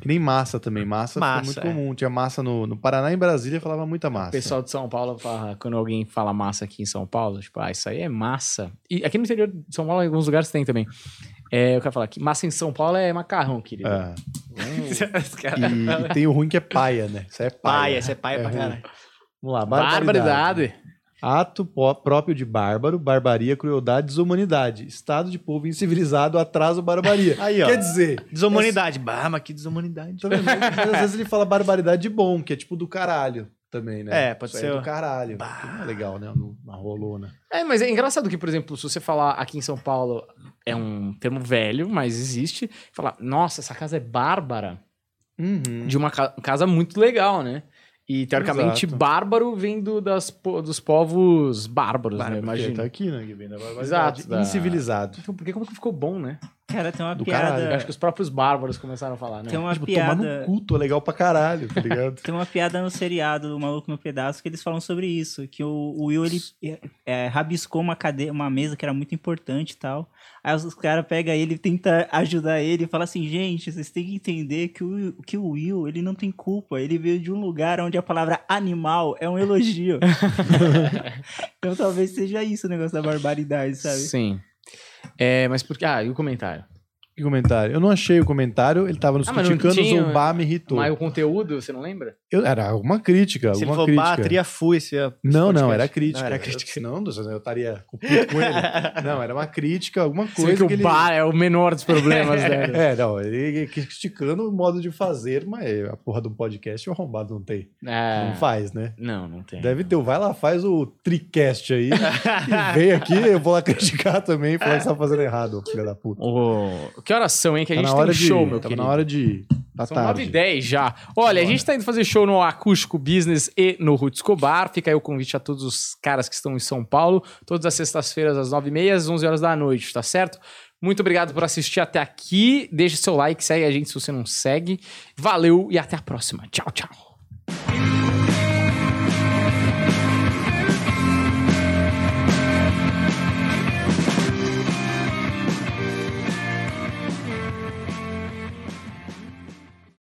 Que nem massa também. Massa, Massa, foi é. muito comum. Tinha massa no, no Paraná e em Brasília falava muita O massa. pessoal de São Paulo fala, quando alguém fala massa aqui em São Paulo, tipo, ah, isso aí é massa. E aqui no interior de São Paulo, em alguns lugares tem também. É, eu quero falar que massa em São Paulo é macarrão, querido. É. Caras- E, e tem o ruim que é paia, né? Isso é paia. Paia, esse é paia pra ruim. caralho. Vamos lá, barbaridade. Barbaridade. Ato próprio de bárbaro, barbaria, crueldade, desumanidade. Estado de povo incivilizado, atraso, barbaria. Aí, ó. Quer dizer, Desumanidade. Bah, mas que desumanidade. tá vendo? Mas às vezes ele fala barbaridade de bom, que é tipo do caralho também, né? É, pode Isso ser. do caralho. não é legal, né? Na rolona. É, mas é engraçado que, por exemplo, se você falar aqui em São Paulo, é um termo velho, mas existe. Falar, nossa, essa casa é bárbara. Uhum. De uma ca- casa muito legal, né? E, teoricamente, Exato. bárbaro vem do, das, dos povos bárbaros, né? Porque Imagina. Tá aqui, né? Que vem da barbaridade. Exato, da- Incivilizado. Então, por que como que ficou bom, né? Cara, tem uma Do piada. caralho. Acho que os próprios bárbaros começaram a falar, né? Tem uma Tipo, tomar piada. no culto é legal pra caralho, tá ligado? Tem uma piada no seriado do Maluco no Pedaço que eles falam sobre isso. Que o, o Will, ele é, rabiscou uma, cadeira, uma mesa que era muito importante e tal. Aí os, os caras pegam ele e tentam ajudar ele e falam assim, gente, vocês têm que entender que o, que o Will, ele não tem culpa. Ele veio de um lugar onde a palavra animal é um elogio. então talvez seja isso o negócio da barbaridade, sabe? Sim. É, mas por que... Ah, e o comentário? Que comentário? Eu não achei o comentário, ele tava nos Ah, mas não criticando, tinha- Zombar me irritou. Mas o conteúdo, você não lembra? Eu- era alguma crítica, Se ele alguma for bah, crítica. triafu esse. esse Não, não, podcast. era crítica. Não, era crítica. Não, eu estaria com com ele. Não, era uma crítica, alguma coisa que, que o ele... bar é o menor dos problemas dele. É, não, ele criticando o modo de fazer, mas a porra do podcast o arrombado não tem. É. Não faz, né? Não, não tem. Deve ter. Vai lá, faz o tricast aí e vem aqui, eu vou lá criticar também e falar que você tá fazendo errado, filha da puta. Ô, que horas são, hein? Que a Tá gente na hora tem de, show, meu tava querido. na hora de da São tarde. 9 e 10 já. Olha, a gente tá indo fazer show no Acústico Business e no Roots Bar. Fica aí o convite a todos os caras que estão em São Paulo. Todas as sextas-feiras, às 9h30, às 11 horas da noite, tá certo? Muito obrigado por assistir até aqui. Deixe seu like, segue a gente se você não segue. Valeu e até a próxima. Tchau, tchau.